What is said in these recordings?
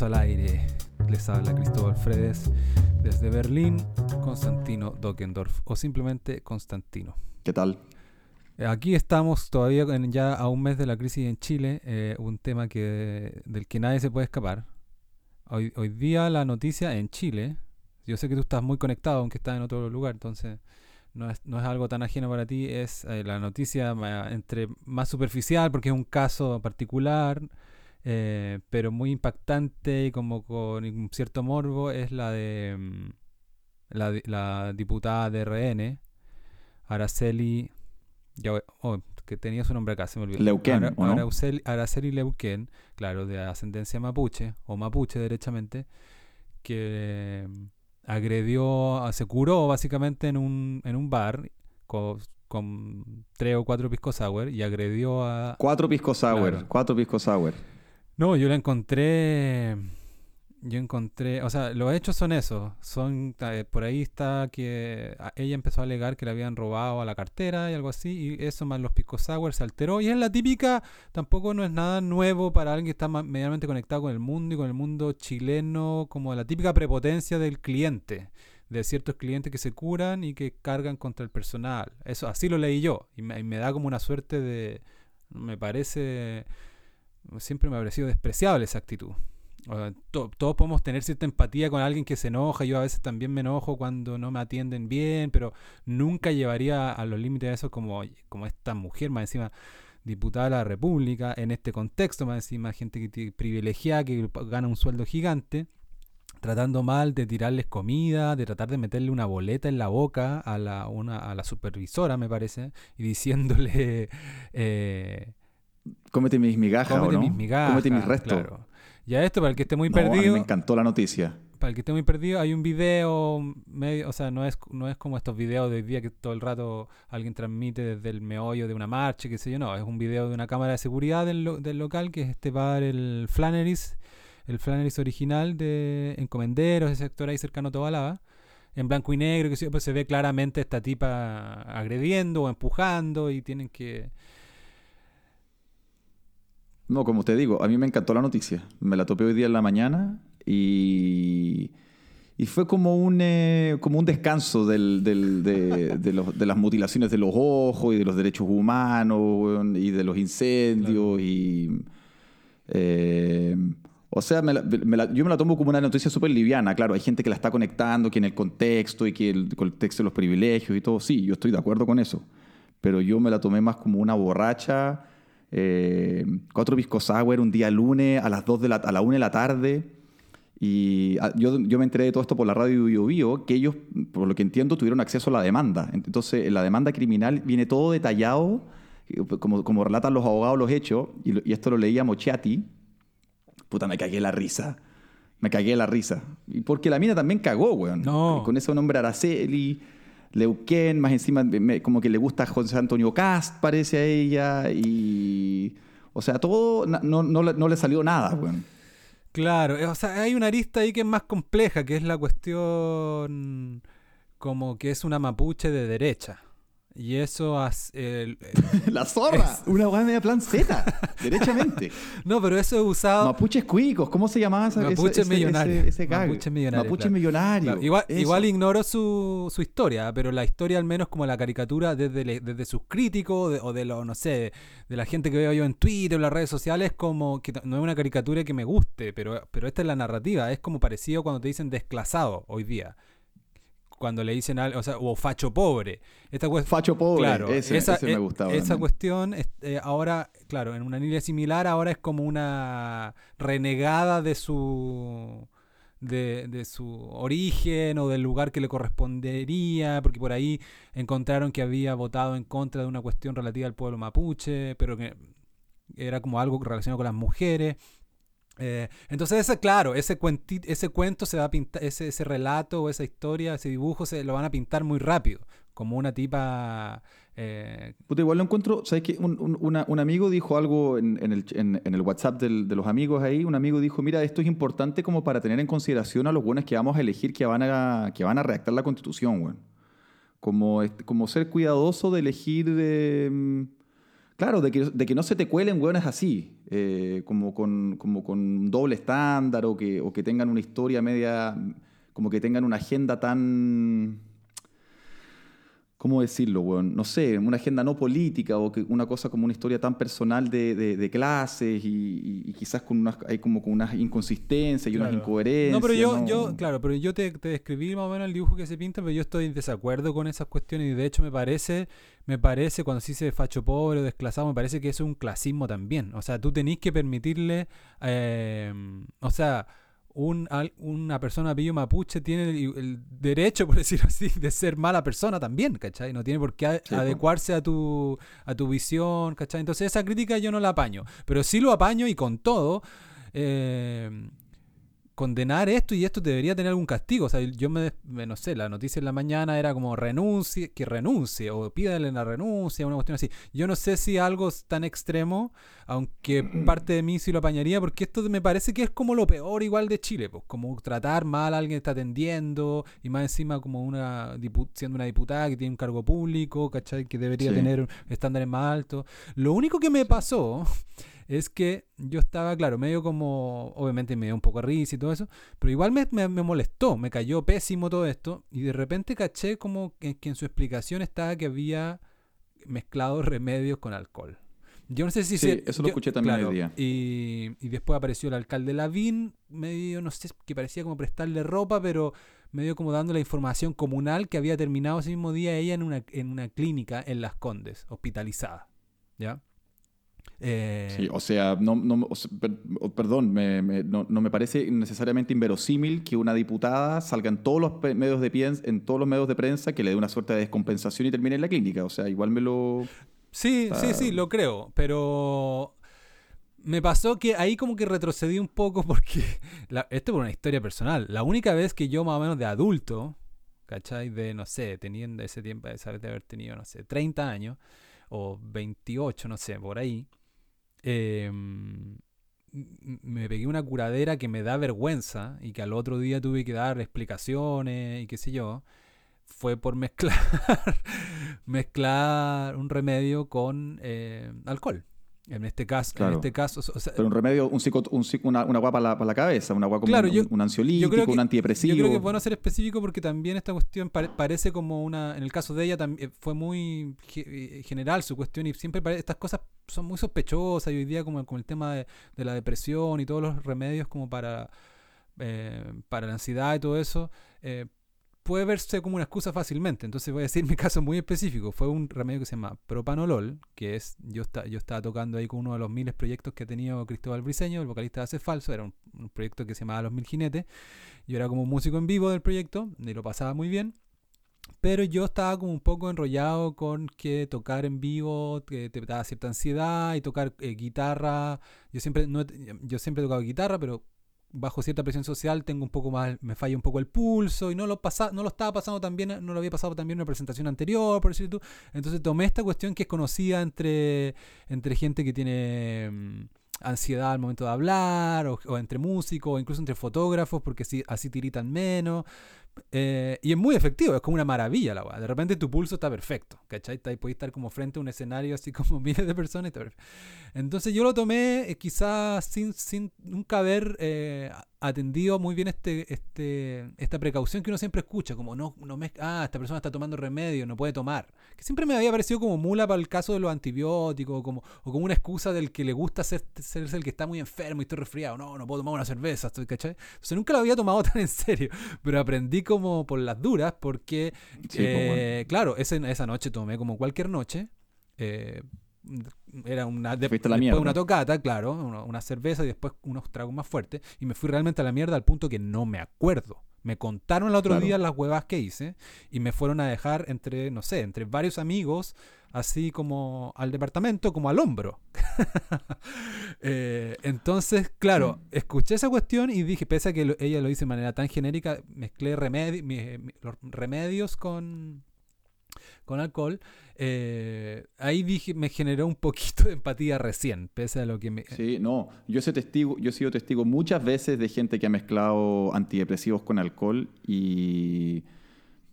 estamos al aire. Les habla Cristóbal Fredes desde Berlín, Constantino Dockendorf o simplemente Constantino. ¿Qué tal? Aquí estamos todavía ya a un mes de la crisis en Chile, eh, un tema que, del que nadie se puede escapar. Hoy, hoy día la noticia en Chile, yo sé que tú estás muy conectado aunque estás en otro lugar, entonces no es, no es algo tan ajeno para ti, es eh, la noticia entre más superficial porque es un caso particular, eh, pero muy impactante y como con un cierto morbo, es la de mm, la, la diputada de RN, Araceli, oh, que tenía su nombre acá, se me olvidó. Leuquén, Araceli, Leuquén, claro, de ascendencia mapuche, o mapuche derechamente, que mm, agredió, se curó básicamente en un, en un bar con, con tres o cuatro pisco sour y agredió a... Cuatro pisco sour, cuatro pisco sour. No, yo la encontré. Yo encontré. O sea, los hechos son esos. Son. Eh, por ahí está que ella empezó a alegar que le habían robado a la cartera y algo así. Y eso más los picos sour se alteró. Y es la típica. Tampoco no es nada nuevo para alguien que está medianamente conectado con el mundo y con el mundo chileno. Como la típica prepotencia del cliente. De ciertos clientes que se curan y que cargan contra el personal. Eso, así lo leí yo. Y me, y me da como una suerte de. Me parece siempre me ha parecido despreciable esa actitud. todos podemos tener cierta empatía con alguien que se enoja. Yo a veces también me enojo cuando no me atienden bien, pero nunca llevaría a los límites de eso como, como esta mujer, más encima diputada de la República, en este contexto, más encima gente que privilegiada, que gana un sueldo gigante, tratando mal de tirarles comida, de tratar de meterle una boleta en la boca a la, una, a la supervisora, me parece, y diciéndole... Eh, Cómete mis migajas, Cómete mis migajas. Cómete mis restos. Claro. Ya esto, para el que esté muy perdido. me encantó la noticia. Para el que esté muy perdido, hay un video medio, o sea, no es, no es como estos videos de hoy día que todo el rato alguien transmite desde el meollo de una marcha, qué sé yo, no, es un video de una cámara de seguridad del, del local, que es este bar, el Flannery's, el Flannery's original de Encomenderos, ese sector ahí cercano a Tobalaba, en blanco y negro, que sé pues se ve claramente esta tipa agrediendo o empujando y tienen que no, como te digo, a mí me encantó la noticia. Me la topé hoy día en la mañana y, y fue como un, eh, como un descanso del, del, de, de, las mutilaciones de los ojos y de los derechos humanos y de los incendios. y eh, O sea, yo me la tomo como una noticia súper liviana. Claro, hay gente que la está conectando, que en el contexto y que el contexto de los privilegios y todo. Sí, yo estoy de acuerdo con eso. Pero yo me la tomé más como una borracha eh, cuatro pisco sour un día lunes a las 2 de la, a la 1 de la tarde. Y ah, yo, yo, me enteré de todo esto por la radio Bio, Bio que ellos, por lo que entiendo, tuvieron acceso a la demanda. Entonces, en la demanda criminal viene todo detallado, eh, como, como relatan los abogados los hechos, y, y esto lo leía Mochiati. Puta, me cagué la risa. Me cagué la risa. Y porque la mina también cagó, weón. No. Con ese nombre Araceli. Leuquén, más encima como que le gusta José Antonio Cast, parece a ella, y... O sea, todo no, no, le salió nada, weón. Claro, eh, o sea, hay una arista ahí que es más compleja, que es la cuestión como que es una mapuche de derecha. Y eso hace. la zorra. Una weá media plan Z. derechamente. No, pero eso es usado. Mapuches cuicos. ¿Cómo se llamaba ese, Mapuche millonario. Ese, Mapuche millonario. Mapuche millonario. Igual, igual, ignoro su, su, historia, pero la historia, al menos como la caricatura, desde, desde sus críticos o de lo, no sé, de la gente que veo yo en Twitter o las redes sociales, como que no es una caricatura que me guste, pero, pero esta es la narrativa. Es como parecido cuando te dicen desclasado hoy día cuando le dicen algo, o sea, o facho pobre. Esta facho pobre, claro, ese, esa, me gustaba. Esa cuestión, eh, ahora, claro, en una línea similar, ahora es como una renegada de su. De, de, su origen o del lugar que le correspondería, porque por ahí encontraron que había votado en contra de una cuestión relativa al pueblo mapuche, pero que era como algo relacionado con las mujeres. Eh, entonces, ese, claro, ese, ese cuento se va a pintar, ese, ese relato o esa historia, ese dibujo, se lo van a pintar muy rápido, como una tipa... Eh... Puta, igual lo encuentro, ¿sabes qué? Un, un, amigo dijo algo en, el, en, el, WhatsApp de los amigos ahí, un amigo dijo, mira, esto es importante como para tener en consideración a los buenos que vamos a elegir que van a, que van a redactar la constitución, güey. Como, como ser cuidadoso de elegir... Eh, Claro, de que, no se te cuelen hueones así, eh, como, con, como con doble estándar o que, o que tengan una historia media, como que tengan una agenda tan ¿cómo decirlo, weón? No sé, una agenda no política o que una cosa como una historia tan personal de, de, clases y, quizás con unas, hay como con unas inconsistencias y unas incoherencias. No, pero yo, yo claro, pero yo te, te, describí más o menos el dibujo que se pinta, pero yo estoy en desacuerdo con esas cuestiones y de hecho me parece, me parece cuando se dice facho pobre o desclasado, me parece que es un clasismo también. O sea, tú tenés que permitirle, eh, o sea un, una persona pillo mapuche tiene el, derecho, por decirlo así, de ser mala persona también, ¿cachai? No tiene por qué adecuarse a tu, a tu visión, ¿cachai? Entonces esa crítica yo no la apaño, pero sí lo apaño y con todo, eh, condenar esto y esto debería tener algún castigo. O sea, yo me, no sé, la noticia en la mañana era como renuncie, que renuncie o pídale la renuncia, una cuestión así. Yo no sé si algo es tan extremo, aunque parte de mí sí lo apañaría, porque esto me parece que es como lo peor igual de Chile, pues como tratar mal a alguien que está atendiendo y más encima como una siendo una diputada que tiene un cargo público, ¿cachai? Que debería tener estándares más altos. Lo único que me pasó es que yo estaba, claro, medio como, obviamente me dio un poco de risa y todo eso, pero igual me, me, molestó, me cayó pésimo todo esto, y de repente caché como que, en su explicación estaba que había mezclado remedios con alcohol. Yo no sé si... Sí, eso lo escuché también el día. Y, y, después apareció el alcalde Lavín, medio, no sé, que parecía como prestarle ropa, pero medio como dando la información comunal que había terminado ese mismo día ella en una, en una clínica en Las Condes, hospitalizada. ¿Ya? Eh, sí, o sea, no, no perdón, no, me parece necesariamente inverosímil que una diputada salga en todos los medios de en todos los medios de prensa que le dé una suerte de descompensación y termine en la clínica. O sea, igual me lo. Sí, sí, sí, lo creo. Pero me pasó que ahí como que retrocedí un poco porque. esto por una historia personal. La única vez que yo, más o menos de adulto, ¿cachai? De, no sé, teniendo ese tiempo de haber tenido, no sé, 30 años o 28, no sé, por ahí Em, me pegué una curadera que me da vergüenza y que al otro día tuve que dar explicaciones y qué sé yo, fue por mezclar, mezclar un remedio con eh, alcohol. En este caso, en este caso pero un remedio, un, un una, una agua para la, cabeza, una agua como un, ansiolítico, un antidepresivo. Yo creo que es bueno ser específico porque también esta cuestión parece como una, en el caso de ella también fue muy eh, general su cuestión y siempre estas cosas son muy sospechosas y hoy día como, el tema de, la depresión y todos los remedios como para, eh, para la ansiedad y todo eso, eh, puede verse como una excusa fácilmente. Entonces voy a decir mi caso muy específico. Fue un remedio que se llama propanolol, que es, yo, está, yo estaba tocando ahí con uno de los miles proyectos que ha tenido Cristóbal Briseño, el vocalista de Hace Falso, era un, proyecto que se llamaba Los Mil Jinetes. Yo era como músico en vivo del proyecto y lo pasaba muy bien. Pero yo estaba como un poco enrollado con que tocar en vivo que te daba cierta ansiedad y tocar eh, guitarra. Yo siempre, no, yo siempre he tocado guitarra, pero bajo cierta presión social tengo un poco más, me falla un poco el pulso y no lo, pasa, no lo estaba pasando también, no lo había pasado también en una presentación anterior, por decirlo tú. Entonces tomé esta cuestión que es conocida entre, entre gente que tiene mm, ansiedad al momento de hablar, o, entre músicos, o incluso entre fotógrafos, porque así, así tiritan menos. Eh, y es muy efectivo, es como una maravilla la weá. De repente tu pulso está perfecto, ¿cachai? Puedes estar como frente a un escenario así como miles de personas. Entonces yo lo tomé eh, quizás sin, sin nunca haber eh, atendido muy bien este, este, esta precaución que uno siempre escucha, como no, no me, ah, esta persona está tomando remedio, no puede tomar. Que siempre me había parecido como mula para el caso de los antibióticos, como, o como una excusa del que le gusta ser, ser el que está muy enfermo y estoy resfriado. No, no puedo tomar una cerveza, ¿cachai? Entonces nunca lo había tomado tan en serio, pero aprendí como por las duras, porque, pues, eh, claro, esa noche tomé como cualquier noche. Eh, era una, de, después una tocata, claro, una, cerveza y después unos tragos más fuertes. Y me fui realmente a la mierda al punto que no me acuerdo. Me contaron el otro día las huevas que hice y me fueron a dejar entre, no sé, entre varios amigos, así como al departamento, como al hombro. Eh, entonces, claro, escuché esa cuestión y dije, pese a que ella lo hizo de manera tan genérica, mezclé los remedios con, con alcohol, eh, ahí dije, me generó un poquito de empatía recién, pese a lo que me... Sí, no, yo, soy testigo, yo he sido testigo muchas veces de gente que ha mezclado antidepresivos con alcohol y,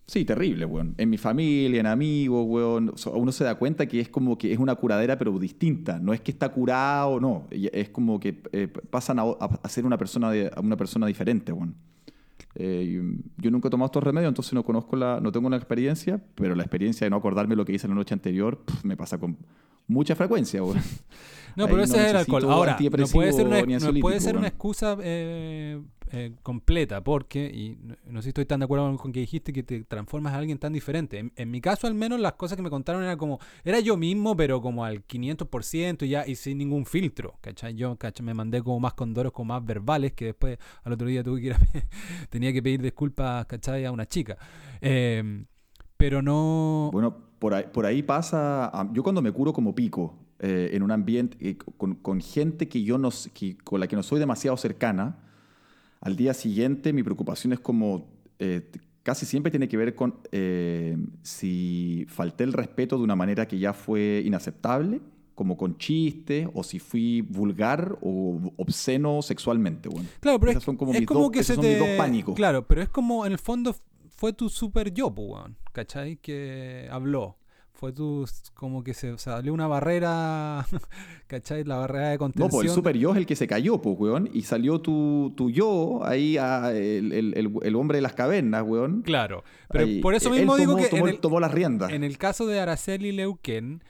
Sí, terrible, weón. En mi familia, en amigos, weón. Uno se da cuenta que es como que es una curadera, pero distinta. No es que está curado, no. Es como que eh, pasan a, ser una persona, de, una persona diferente, weón. Eh, yo nunca he tomado estos remedios, entonces no conozco la, no tengo una experiencia, pero la experiencia de no acordarme lo que hice la noche anterior me pasa con mucha frecuencia, weón. No, pero ese es el alcohol. Ahora, no puede ser una, no puede ser una excusa eh, eh, completa, porque, y no, sé si estoy tan de acuerdo con que dijiste que te transformas a alguien tan diferente. En, mi caso, al menos, las cosas que me contaron era como, era yo mismo, pero como al 500% y ya, y sin ningún filtro, ¿cachai? Yo, ¿cachai? Me mandé como más condoros, como más verbales, que después al otro día tuve que tenía que pedir disculpas, ¿cachai? A una chica. Eh, pero no... Bueno, por ahí, por ahí pasa, yo cuando me curo como pico, eh, en un ambiente con, con, gente que yo no, que, con la que no soy demasiado cercana, al día siguiente mi preocupación es como, eh, casi siempre tiene que ver con eh, si falté el respeto de una manera que ya fue inaceptable, como con chistes, o si fui vulgar o obsceno sexualmente. Bueno. Claro, pero es, son como, mis, dos, que pánicos. Claro, pero es como en el fondo fue tu super yo, pues, ¿cachai? Que habló fue tu, como que se salió una barrera, ¿cachai? La barrera de contención. No, pues el super yo es el que se cayó, pues, weón, y salió tu, tu yo, ahí, el, el, el, hombre de las cavernas, weón. Claro, pero por eso mismo digo que tomó, en el, tomó las riendas. En el caso de Araceli Leuquén,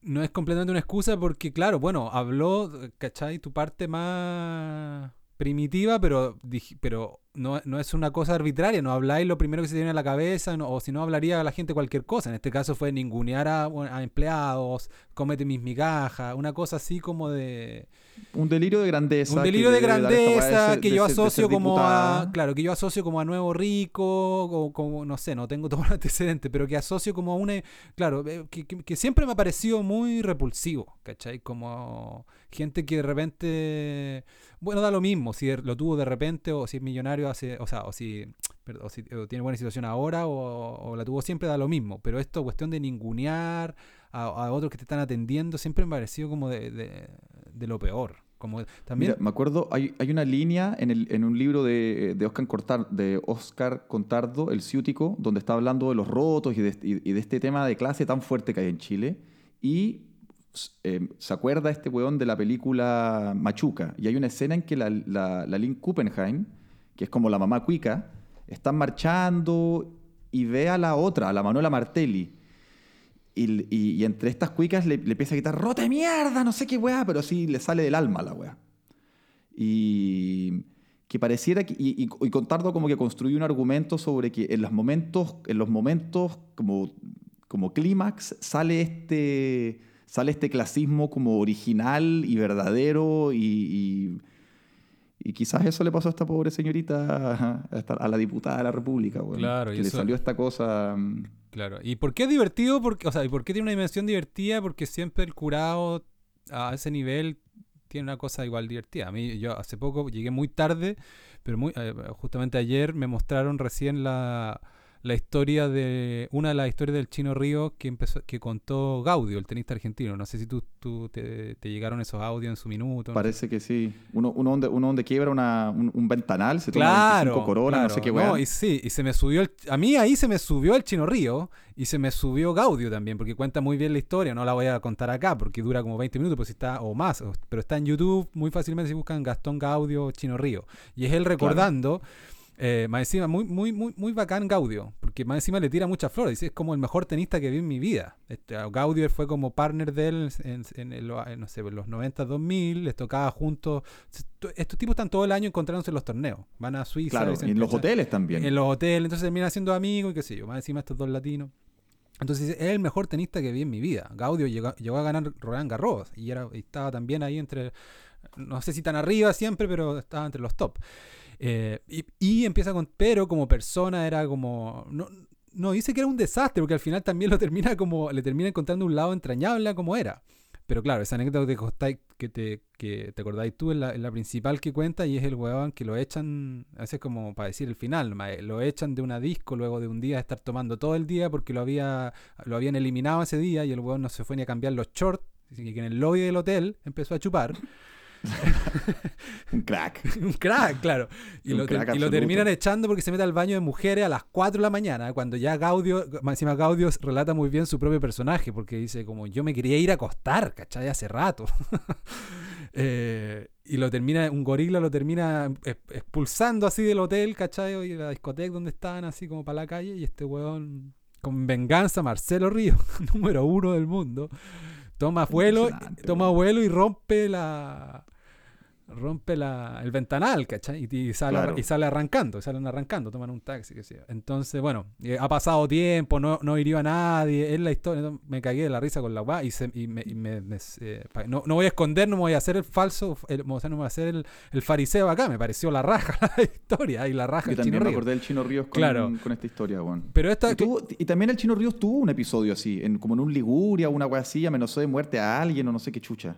no es completamente una excusa porque, claro, bueno, habló, ¿cachai? Tu parte más primitiva, pero, pero no, no, es una cosa arbitraria, no habláis lo primero que se tiene en la cabeza, o si no hablaría a la gente cualquier cosa. En este caso fue ningunear a, a empleados, comete mis migajas, una cosa así como de... Un delirio de grandeza. Un delirio de grandeza que yo asocio como a... Claro, que yo asocio como a Nuevo Rico, o como, no sé, no tengo todo el antecedente, pero que asocio como a una... Claro, eh, que, que siempre me ha parecido muy repulsivo, ¿cachai? Como gente que de repente bueno, da lo mismo si lo tuvo de repente o si es millonario hace, o sea, o si, si tiene buena situación ahora o, la tuvo siempre, da lo mismo. Pero esto, cuestión de ningunear a, otros que te están atendiendo, siempre me ha parecido como de, de, lo peor. Como también... me acuerdo, hay, hay una línea en, el, en un libro de, de, Oscar Cortar, de Oscar Contardo, El Ciútico, donde está hablando de los rotos y de, de este tema de clase tan fuerte que hay en Chile. Y eh, se acuerda este weón de la película Machuca. Y hay una escena en que la, la, Lynn Kuppenheim, que es como la mamá cuica, está marchando y ve a la otra, a la Manuela Martelli. Y, entre estas cuicas le, empieza a gritar, ¡rote mierda! No sé qué weá, pero sí le sale del alma la weá. Y que pareciera que, y, y, Contardo como que construyó un argumento sobre que en los momentos, en los momentos como, como clímax sale este sale este clasismo como original y verdadero y, y, quizás eso le pasó a esta pobre señorita, a, la diputada de la República, claro, que le salió esta cosa... Mm, claro, ¿y por qué es divertido? Porque, o sea, ¿y por qué tiene una dimensión divertida? Porque siempre el curado a ese nivel tiene una cosa igual divertida. A mí, yo hace poco llegué muy tarde, pero muy, eh, justamente ayer me mostraron recién la la historia de una de las historias del Chino Río que empezó que contó Gaudio, el tenista argentino. No sé si tú, tú te, llegaron esos audios en su minuto. Parece que sí. Uno, uno, donde, uno donde quiebra una, un, ventanal, se claro, toma corona, no sé qué no, y sí, y se me subió el, a mí ahí se me subió el Chino Río y se me subió Gaudio también, porque cuenta muy bien la historia. No la voy a contar acá porque dura como 20 minutos, pues está, o más, pero está en YouTube muy fácilmente si buscan Gastón Gaudio Chino Río. Y es él recordando. Eh, más encima, muy, muy, muy, muy bacán Gaudio, porque más encima le tira muchas flores. Dice, es como el mejor tenista que vi en mi vida. Este, Gaudio fue como partner de él en, en, no sé, los 90, 2000, les tocaba juntos. Estos tipos están todo el año encontrándose en los torneos. Van a Suiza. Claro, y en los hoteles también. En los hoteles, entonces terminan siendo amigos y qué sé yo. Más encima estos dos latinos. Entonces es el mejor tenista que vi en mi vida. Gaudio llegó, llegó a ganar Roland Garros y, era, y estaba también ahí entre, no sé si tan arriba siempre, pero estaba entre los top. Eh, y, empieza con, pero como persona era como, no, no dice que era un desastre, porque al final también lo termina como, le termina encontrando un lado entrañable como era. Pero claro, esa anécdota que te, que te acordáis tú es la, principal que cuenta y es el huevón que lo echan, a veces como para decir el final, lo echan de una disco luego de un día de estar tomando todo el día porque lo, había, lo habían eliminado ese día y el huevón no se fue ni a cambiar los shorts, así que en el lobby del hotel empezó a chupar. un crack. un crack, claro. Y, lo, y terminan echando porque se mete al baño de mujeres a las 4 de la mañana, cuando ya Gaudio, encima Gaudio relata muy bien su propio personaje, porque dice como yo me quería ir a acostar, ¿cachai? Hace rato. Eh, y lo termina, un gorila lo termina ex- expulsando así del hotel, ¿cachai? Y de la discoteca donde estaban, así como para la calle, y este weón, con venganza, Marcelo Ríos, número uno del mundo, toma vuelo, toma vuelo y rompe la rompe la, el ventanal, ¿cachai? Y, y sale, Claro. y sale arrancando, salen arrancando, toman un taxi, qué sé yo. Entonces, bueno, eh, ha pasado tiempo, no, no hirió a nadie, es la historia, me cagué de la risa con la weá y, se- y me, y me- me- eh, no, no voy a esconder, no me voy a hacer el falso, el- o sea, no me voy a hacer el, el fariseo acá, me pareció la raja la historia y la raja Yo también Chino me Ríos. acordé del Chino Ríos con, Claro. con esta historia, weón. Pero esta... Y, tuvo- y también el Chino Ríos tuvo un episodio así, en, como en un Liguria, una así, amenazó de muerte a alguien o no sé qué chucha.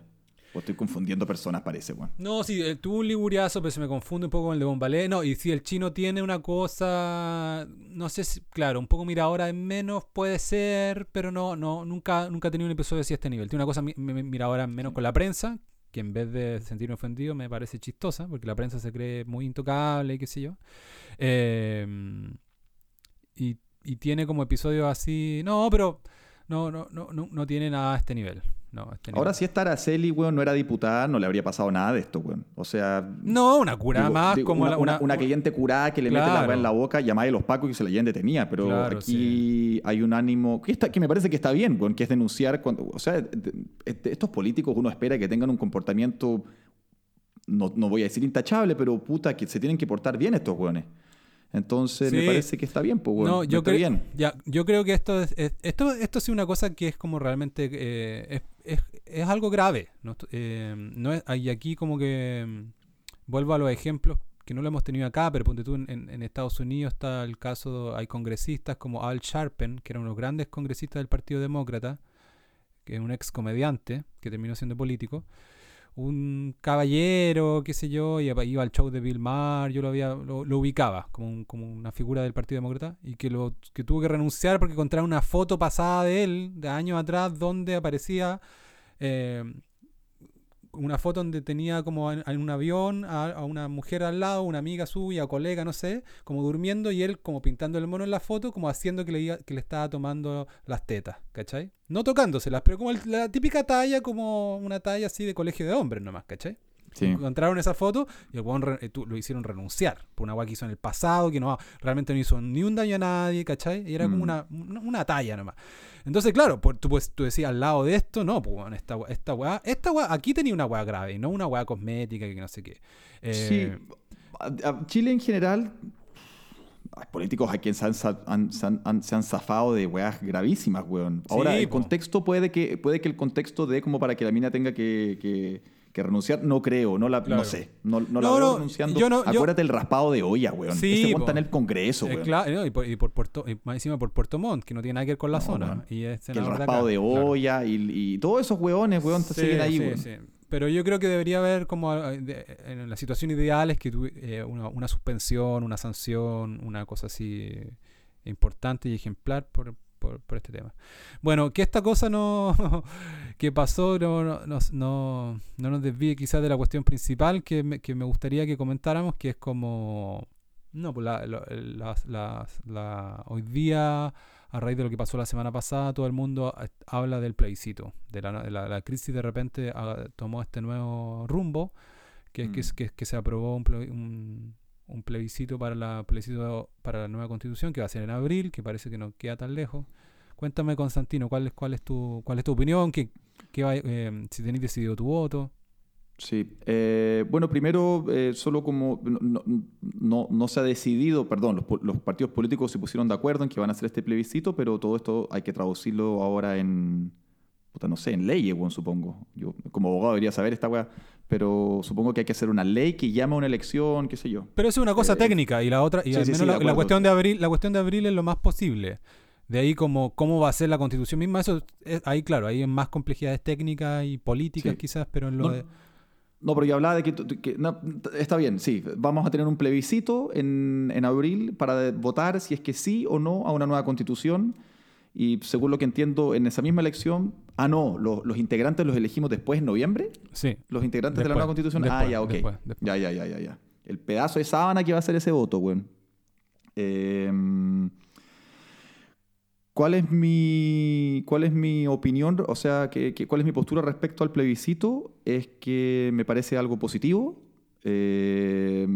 O estoy confundiendo personas, parece, weón. No, sí, eh, tuvo un liguriazo, pero se me confunde un poco con el de Bombalé. No, y si el chino tiene una cosa, no sé si, claro, un poco mira ahora en menos puede ser, pero no, no, nunca, nunca he tenido un episodio así a este nivel. Tiene una cosa mi- mi- mira ahora en menos con la prensa, que en vez de sentirme ofendido me parece chistosa, porque la prensa se cree muy intocable y qué sé yo. Eh, y, y tiene como episodios así, no, pero no, no, no, no, no tiene nada a este nivel. No, este Ahora si esta Araceli, weón, no era diputada, no le habría pasado nada de esto, weón. O sea... No, una cura digo- más digo, como una, la- una, una- una cliente curada que le mete la weá en la boca, llamáis a los pacos y se la lleven detenida. Pero Claro, aquí hay un ánimo que, está, que me parece que está bien, weón, que es denunciar cuando... O sea, de- de- estos políticos uno espera que tengan un comportamiento, no, no voy a decir intachable, pero puta, que se tienen que portar bien estos weones. Entonces me parece que está bien, pues, weón. No, yo está bien. ya, yo creo que esto es, es- esto, esto sí una cosa que es como realmente eh, es, es- es algo grave. ¿no? Eh, no es, y aquí como que mm, vuelvo a los ejemplos que no lo hemos tenido acá, pero ponte tú en Estados Unidos está el caso, hay congresistas como Al Sharpen, que era uno de los grandes congresistas del Partido Demócrata, que es un ex comediante que terminó siendo político, un caballero, qué sé yo, y iba al show de Bill Maher, yo lo había, lo, ubicaba como, un- como una figura del Partido Demócrata, y que lo que tuvo que renunciar porque encontraron una foto pasada de él, de años atrás, donde aparecía eh, una foto donde tenía como en, un avión a, una mujer al lado, una amiga suya, colega, no sé, como durmiendo y él como pintando el mono en la foto, como haciendo que le, que le estaba tomando las tetas, ¿cachai? No tocándoselas, pero como el- la típica talla, como una talla así de colegio de hombres nomás, ¿cachai? Sí. Encontraron esa foto y el weón re- eh, lo hicieron renunciar por una weá que hizo en el pasado, que no realmente no hizo ni un daño a nadie, ¿cachai? Y era como Mm. una, una, una talla nomás. Entonces, claro, por, tú, pues, tú decías al lado de esto, no, pues esta, esta weá, esta weá, aquí tenía una weá grave y no una weá cosmética que no sé qué. Eh, Sí. A- Chile en general, hay políticos a quien se han, se han- han- se han zafado de weas gravísimas, weón. Ahora, Sí, el po. contexto puede que, puede que el contexto dé como para que la mina tenga que, que- que renunciar. No creo, no, la, Claro. no sé. No, no la veo no, renunciando. yo no- yo- Acuérdate el raspado de olla, weón. Sí, Ese weón está en el Congreso, eh, weón. claro, y, por, y por Puerto, y más encima por Puerto Montt, que no tiene nada que ver con la zona. Y es que el raspado acá, de claro. olla y, y todos esos weones, weón, Sí, siguen ahí, sí, weón. sí. Pero yo creo que debería haber como eh, en la situación ideal es que tuvi- eh, una, una suspensión, una sanción, una cosa así importante y ejemplar por, por, por este tema. Bueno, que esta cosa no que pasó no, no, no, no- no nos desvíe quizás de la cuestión principal que me, que me gustaría que comentáramos, que es como... No, pues la, las- las- la- hoy día a raíz de lo que pasó la semana pasada, todo el mundo habla del plebiscito. De la, la- la crisis de repente ah, tomó este nuevo rumbo, que es que, Mm. que, que se aprobó un, un- un plebiscito para la plebiscito para la nueva constitución, que va a ser en abril, que parece que no queda tan lejos. Cuéntame, Constantino, ¿cuál es, cuál es, tu, cuál es tu opinión? ¿Qué, qué va- eh, si tenéis decidido tu voto? Sí. Eh, bueno, primero, eh, solo como no, no- no- se ha decidido, perdón, los, los partidos políticos se pusieron de acuerdo en que van a hacer este plebiscito, pero todo esto hay que traducirlo ahora en, puta, no sé, en leyes, bueno, supongo. Yo como abogado debería saber esta weá, pero supongo que hay que hacer una ley que llama a una elección, qué sé yo. Pero eso es una cosa Eh, técnica y la otra y sí, al menos sí, la, cuestión de abril, la cuestión de abril es lo más posible. De ahí como cómo va a ser la constitución misma, eso es- ahí claro, ahí hay más complejidades técnicas y políticas quizás, pero en lo No, de no, pero yo hablaba de que, que- no, está bien, sí, vamos a tener un plebiscito en, en abril para votar si es que sí o no a una nueva constitución. Y según lo que entiendo, en esa misma elección Ah, no, los, los integrantes los elegimos después en noviembre. Sí. Los integrantes de la nueva constitución. ah, ya, ok. después. Ya, ya, ya, ya, ya. El pedazo de sábana que va a ser ese voto, weón. Eh, ¿Cuál es mi, cuál es mi opinión? O sea, que, que- ¿cuál es mi postura respecto al plebiscito? Es que me parece algo positivo. Eh,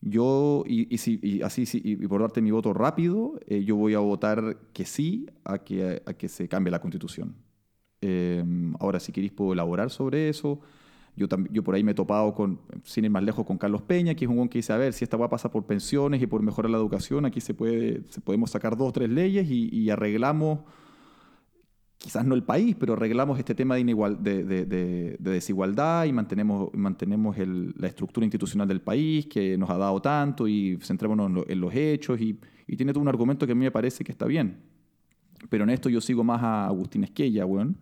yo, y, y si- y así, sí, y, y por darte mi voto rápido, eh, yo voy a votar que sí a que, a que se cambie la constitución. Eh, ahora, si queréis, puedo elaborar sobre eso. Yo, yo por ahí me he topado, con, sin ir más lejos, con Carlos Peña, que es un buen que dice, a ver, si esta va a pasar por pensiones y por mejorar la educación, aquí se, puede, podemos sacar dos o tres leyes y, arreglamos, quizás no el país, pero arreglamos este tema de, inigual, de, de- de- de desigualdad y mantenemos, mantenemos la estructura institucional del país que nos ha dado tanto y centrémonos en los hechos y, y tiene todo un argumento que a mí me parece que está bien. Pero en esto yo sigo más a Agustín Esquella, weón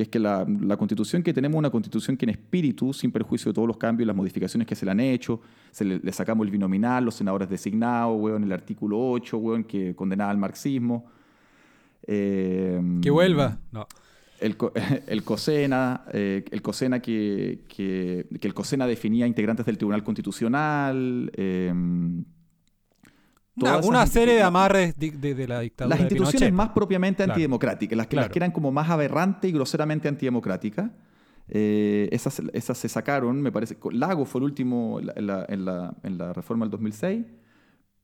que es que la, la constitución que tenemos es una constitución que en espíritu, sin perjuicio de todos los cambios y las modificaciones que se le han hecho, se le, le sacamos el binominal, los senadores designados, weón, el artículo 8, weón, que condenaba al marxismo. Eh, Que vuelva. No. El, el COSENA, eh, el COSENA que, que, que el COSENA definía integrantes del Tribunal Constitucional. eh, Una, una serie de amarres di- de, de la dictadura las de instituciones Pinochet. más propiamente Claro. antidemocráticas, las que, las Claro. que eran como más aberrantes y groseramente antidemocráticas, eh, esas, esas se sacaron, me parece. Lago fue el último en la, en la- en la reforma del 2006,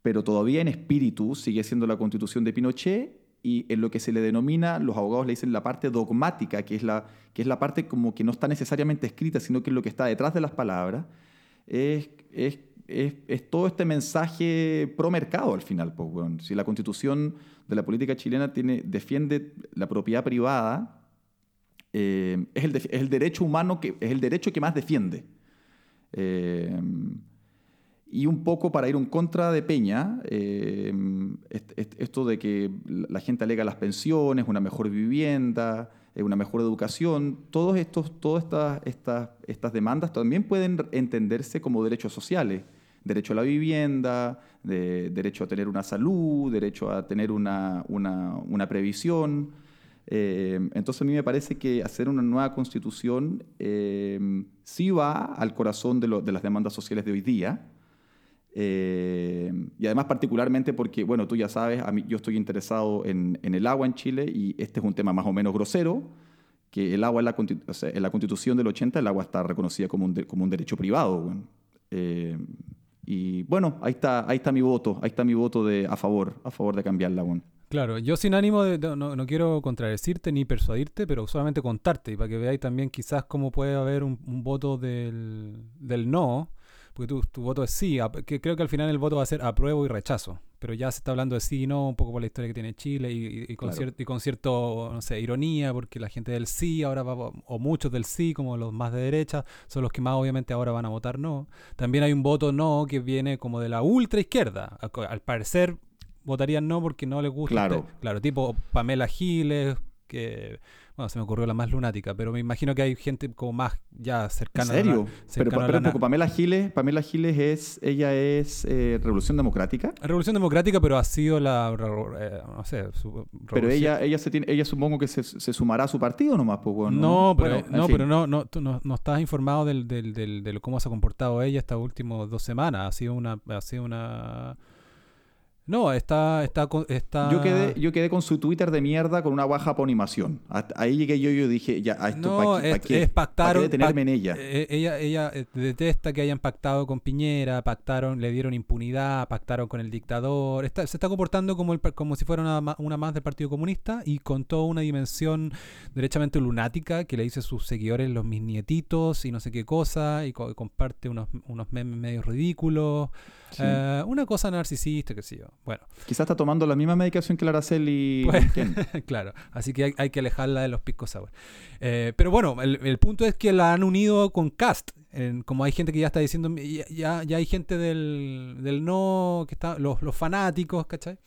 pero todavía en espíritu sigue siendo la constitución de Pinochet y en lo que se le denomina, los abogados le dicen la parte dogmática, que es la, que es la parte como que no está necesariamente escrita, sino que es lo que está detrás de las palabras, es, es, es, es todo este mensaje pro mercado al final. Pues. Si la constitución de la política chilena tiene, defiende la propiedad privada, eh, es, el, es el derecho humano que es el derecho que más defiende. Eh, y un poco para ir en contra de Peña, eh, est- est- esto de que la gente alega las pensiones, una mejor vivienda, una mejor educación, todos estos, todas estas, estas, estas demandas también pueden entenderse como derechos sociales. Derecho a la vivienda, de- derecho a tener una salud, derecho a tener una, una, una previsión. Eh, entonces a mí me parece que hacer una nueva constitución eh, sí va al corazón de, lo- de las demandas sociales de hoy día. Eh, y además particularmente porque, bueno, tú ya sabes, a mí, yo estoy interesado en, en el agua en Chile y este es un tema más o menos grosero, que el agua en la, o sea, en la constitución del 80 el agua está reconocida como un, de- como un derecho privado. weón. Y bueno, ahí está, ahí está mi voto, ahí está mi voto de, a favor, a favor de cambiarla. weón. Claro, yo sin ánimo de, de- no, no quiero contradecirte ni persuadirte, pero solamente contarte y para que veáis también quizás cómo puede haber un, un voto del, del no, porque tu, tu voto es sí, que creo que al final el voto va a ser apruebo y rechazo, pero ya se está hablando de sí y no, un poco por la historia que tiene Chile y, y- y con, Claro. cier- y con cierto, no sé, ironía, porque la gente del sí ahora va, o muchos del sí, como los más de derecha, son los que más obviamente ahora van a votar no. También hay un voto no que viene como de la ultra izquierda, al parecer votarían no porque no les gusta. Claro. este- claro, tipo Pamela Giles, que, bueno, se me ocurrió la más lunática, pero me imagino que hay gente como más ya ¿En cercana. serio? A la, pero, cercana a pero la un poco, Pamela Giles, Pamela Giles es, ella es eh, Revolución Democrática. Revolución Democrática, pero ha sido la, eh, no sé, su- Pero ella, ella, se tiene, ella supongo que se, se sumará a su partido nomás, pues, weón, No, pero, Bueno, en no, fin. pero no, no, tú no, no estás informado del, del, del, de cómo se ha comportado ella estas últimas dos semanas. Ha sido una, ha sido una. No, está, está, está. Yo quedé, yo quedé con su Twitter de mierda con una baja aponimación. Hasta ahí llegué yo y yo dije, ya, a esto, No, es, ¿pa' qué? es ¿Pa' qué pactaron. detenerme en ella? eh, ella ella eh, detesta que hayan pactado con Piñera, pactaron, le dieron impunidad, pactaron con el dictador. Está- se está comportando como, el, como si fuera una, una más del Partido Comunista y con toda una dimensión derechamente lunática que le dice a sus seguidores los mis nietitos y no sé qué cosa y co- comparte unos, unos memes medio ridículos. Sí. Eh, una cosa narcisista, qué sé yo. Bueno, Quizás está tomando la misma medicación que la Araceli. Pues- claro, así que hay, hay que alejarla de los picos sour. Eh, pero bueno, el, el punto es que la han unido con Cast. En- como hay gente que ya está diciendo, ya, ya, hay gente del, del no, que está, los, los fanáticos, ¿cachai?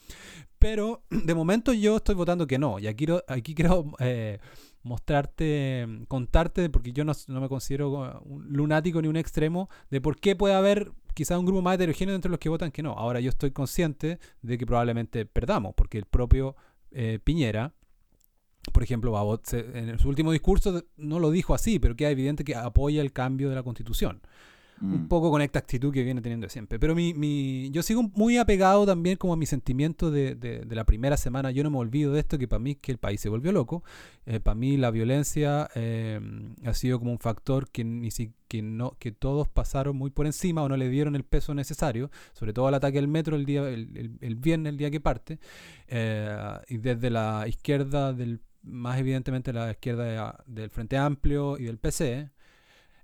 Pero de momento yo estoy votando que no. Y aquí, quiero- aquí quiero eh, mostrarte, contarte, porque yo no, no me considero un lunático ni un extremo, de por qué puede haber quizás un grupo más heterogéneo entre los que votan que no. Ahora yo estoy consciente de que probablemente perdamos, porque el propio eh, Piñera por ejemplo, en su último discurso no lo dijo así, pero queda evidente que apoya el cambio de la constitución. Un Mm. poco con esta actitud que viene teniendo siempre. Pero mi, mi, yo sigo muy apegado también como a mi sentimiento de, de, de la primera semana. Yo no me olvido de esto, que para mí que el país se volvió loco. Eh, para mí la violencia eh, ha sido como un factor que, ni si, que, no, que todos pasaron muy por encima o no le dieron el peso necesario. Sobre todo al ataque al metro el, día, el, el, el viernes, el día que parte. Eh, y desde la izquierda del más evidentemente la izquierda de, del Frente Amplio y del PC,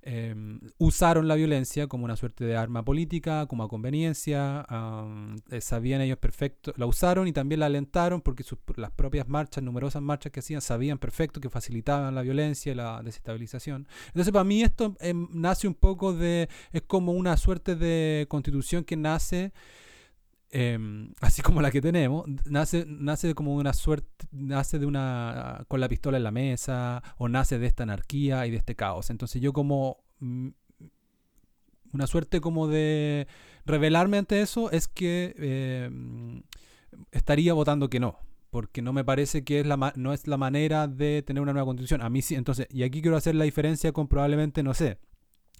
eh, usaron la violencia como una suerte de arma política, como a conveniencia, um, sabían ellos perfecto, la usaron y también la alentaron porque sus, las propias marchas, numerosas marchas que hacían, sabían perfecto que facilitaban la violencia y la desestabilización. Entonces para mí esto eh, nace un poco de, es como una suerte de constitución que nace... Eh, así como la que tenemos, nace, nace como una suerte, nace de una con la pistola en la mesa, o nace de esta anarquía y de este caos. Entonces yo como mm, una suerte como de revelarme ante eso es que eh, estaría votando que no. Porque no me parece que es la no es la manera de tener una nueva constitución. A mí sí, entonces, y aquí quiero hacer la diferencia con probablemente, no sé,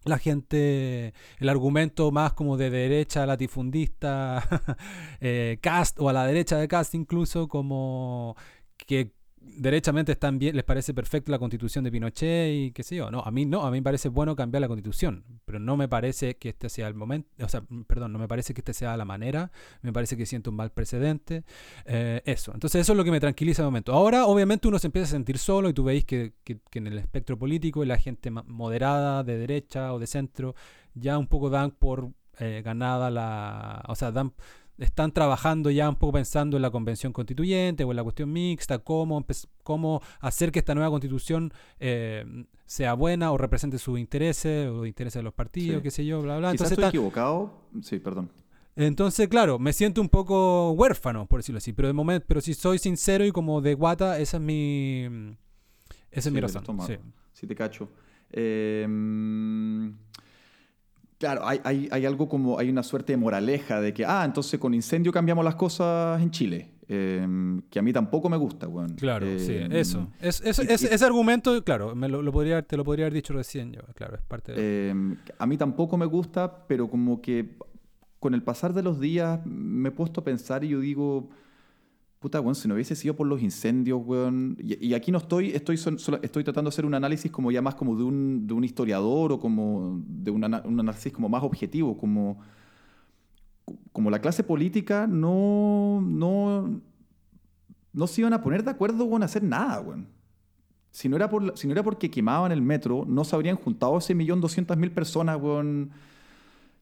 la gente, el argumento más como de derecha latifundista, eh, Cast, o a la derecha de Cast incluso, como que derechamente están bien, les parece perfecta la constitución de Pinochet y qué sé yo. No, a mí no, a mí me parece bueno cambiar la constitución, pero no me parece que este sea el momento, o sea, perdón, no me parece que este sea la manera, me parece que siento un mal precedente. Eh, eso, entonces eso es lo que me tranquiliza de momento. Ahora, obviamente, uno se empieza a sentir solo y tú veis que, que, en el espectro político y la gente moderada, de derecha o de centro, ya un poco dan por eh, ganada la. O sea, dan están trabajando ya un poco pensando en la convención constituyente o en la cuestión mixta, cómo, cómo hacer que esta nueva constitución eh, sea buena o represente sus intereses o intereses de los partidos, sí. qué sé yo, bla, bla. Quizás Entonces, estoy equivocado. Sí, perdón. Entonces, claro, me siento un poco huérfano, por decirlo así, pero de momento, pero si soy sincero y como de guata, esa es mi, esa sí, es mi razón. Sí. sí, te cacho. Eh, Claro, hay, hay, hay, algo como, hay una suerte de moraleja de que, ah, entonces con incendio cambiamos las cosas en Chile, eh, que a mí tampoco me gusta, bueno. Claro, eh, sí, eso. Es, es, y, es, y, ese argumento, claro, me lo, lo, podría, te lo podría haber dicho recién yo, claro, es parte de... Eh, a mí tampoco me gusta, pero como que con el pasar de los días me he puesto a pensar y yo digo, puta, weón, si no hubiese sido por los incendios, weón. Y, aquí no estoy, estoy, estoy tratando de hacer un análisis como ya más como de un, de un historiador o como de un análisis como más objetivo, como, como la clase política no, no, no se iban a poner de acuerdo con hacer nada, weón. Si no, era por, si no era porque quemaban el metro, no se habrían juntado ese millón doscientas mil personas, weón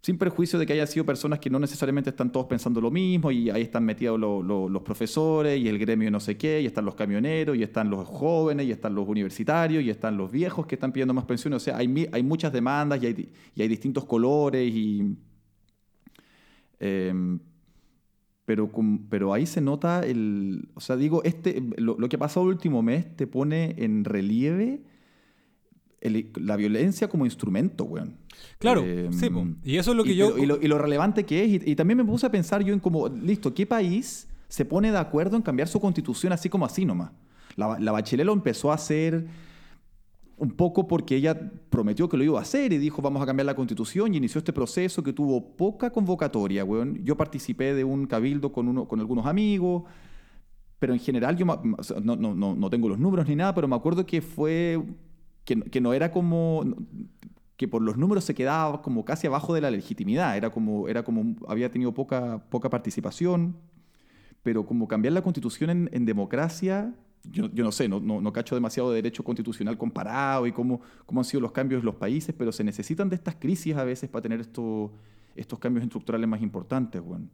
sin perjuicio de que haya sido personas que no necesariamente están todos pensando lo mismo y ahí están metidos lo, lo, los profesores y el gremio no sé qué, y están los camioneros, y están los jóvenes, y están los universitarios, y están los viejos que están pidiendo más pensiones. O sea, hay, hay muchas demandas y hay, y hay distintos colores y... Eh, pero, pero ahí se nota el... O sea, digo, este, lo, lo que ha pasado el último mes te pone en relieve el, la violencia como instrumento, weón. Claro, eh, sí, y eso es lo que y, yo... Y lo, y lo, relevante que es, y, y, también me puse a pensar yo en como, listo, ¿qué país se pone de acuerdo en cambiar su constitución así como así nomás? La, la Bachelet lo empezó a hacer un poco porque ella prometió que lo iba a hacer y dijo vamos a cambiar la constitución y inició este proceso que tuvo poca convocatoria, weón. Yo participé de un cabildo con, uno, con algunos amigos, pero en general yo no, no, no, no tengo los números ni nada, pero me acuerdo que fue que, que, no era como que por los números se quedaba como casi abajo de la legitimidad, era como, era como había tenido poca, poca participación, pero como cambiar la constitución en, en democracia, yo, yo, no sé, no, no, no, cacho demasiado de derecho constitucional comparado y cómo, cómo han sido los cambios en los países, pero se necesitan de estas crisis a veces para tener esto, estos cambios estructurales más importantes. Bueno.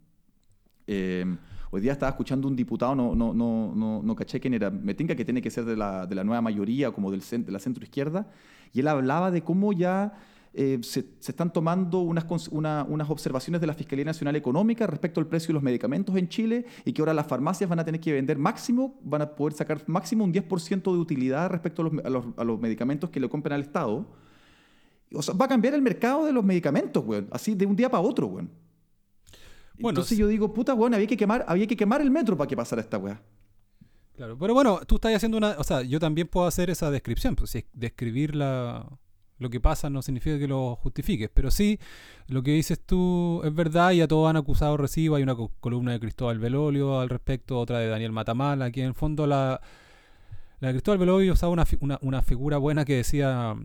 Eh, hoy día estaba escuchando un diputado, no, no, no, no, no caché quién era, me tinca que tiene que ser de la, de la nueva mayoría, como del, de la centro izquierda, y él hablaba de cómo ya eh, se, se, están tomando unas, una, unas observaciones de la Fiscalía Nacional Económica respecto al precio de los medicamentos en Chile y que ahora las farmacias van a tener que vender máximo, van a poder sacar máximo un 10% de utilidad respecto a los, a, los, a los, medicamentos que le compran al Estado. O sea, va a cambiar el mercado de los medicamentos, güey, así de un día para otro, güey. Bueno, Entonces yo digo, puta, weón, había que quemar, había que quemar el metro para que pasara esta weá. Claro, pero bueno, tú estás haciendo una, o sea, yo también puedo hacer esa descripción, pues si describir la, lo que pasa no significa que lo justifiques, pero sí, lo que dices tú es verdad y a todos han acusado recibo, hay una columna de Cristóbal Belolio al respecto, otra de Daniel Matamala, que en el fondo la, la de Cristóbal Belolio usaba una, una, una figura buena que decía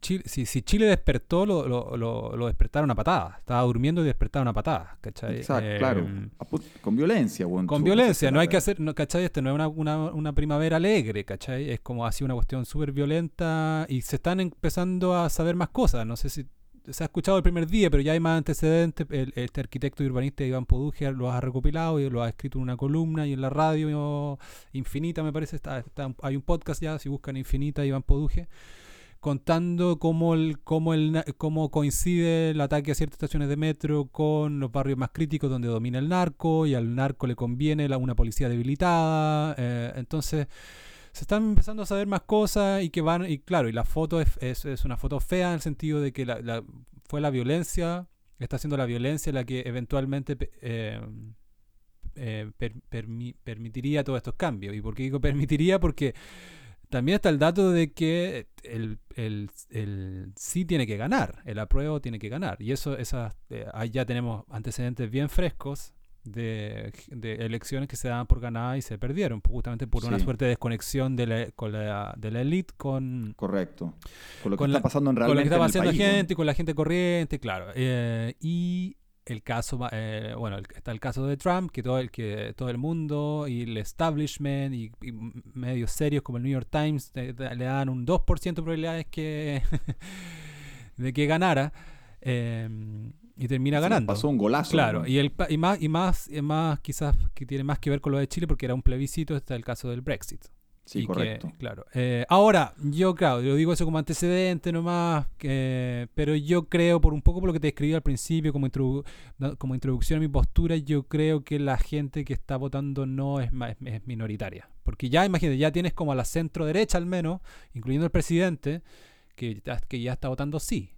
Chile, si, si, Chile despertó, lo, lo, lo, despertaron a patadas. Estaba durmiendo y despertaron a patadas, ¿cachai? Exacto, claro. Em, con violencia, bueno, Con violencia, no hay que hacer, no, ¿cachai? Este no es una, una, una, primavera alegre, ¿cachai? Es como así una cuestión súper violenta y se están empezando a saber más cosas. No sé si se ha escuchado el primer día, pero ya hay más antecedentes. este arquitecto y urbanista Iván Poduje lo ha recopilado y lo ha escrito en una columna y en la radio Infinita, me parece. Está, hay un podcast ya, si buscan Infinita, Iván Poduje contando cómo, el, cómo, el, cómo coincide el ataque a ciertas estaciones de metro con los barrios más críticos donde domina el narco y al narco le conviene la, una policía debilitada. Eh, entonces se están empezando a saber más cosas y que van, y claro, y la foto es, es, una foto fea en el sentido de que la, fue la violencia, está siendo la violencia la que eventualmente... Eh, eh, permitiría todos estos cambios. ¿Y por qué digo permitiría? Porque también está el dato de que el, sí tiene que ganar, el apruebo tiene que ganar. Y eso, esas, eh, ahí ya tenemos antecedentes bien frescos de, elecciones que se daban por ganadas y se perdieron, justamente por una suerte de desconexión de la, con la, de la elite con... Correcto. Con lo que está pasando en realidad. Con lo que está pasando la gente, con la gente corriente, claro. Eh, y el caso, eh, bueno, está el caso de Trump, que todo el, que todo el mundo y el establishment y, medios serios como el New York Times le dan un 2% de probabilidades que de que ganara em, y termina ganando. Pasó un golazo. Claro, y, el, y, más, y más, y más, quizás que tiene más que ver con lo de Chile porque era un plebiscito, está el caso del Brexit. Sí, correcto. claro. Eh, ahora, yo, claro, yo digo eso como antecedente nomás, pero yo creo, por un poco por lo que te escribí al principio, como, como introducción a mi postura, yo creo que la gente que está votando no es, es, minoritaria. Porque ya, imagínate, ya tienes como a la centro derecha al menos, incluyendo el presidente, que, que ya está votando sí.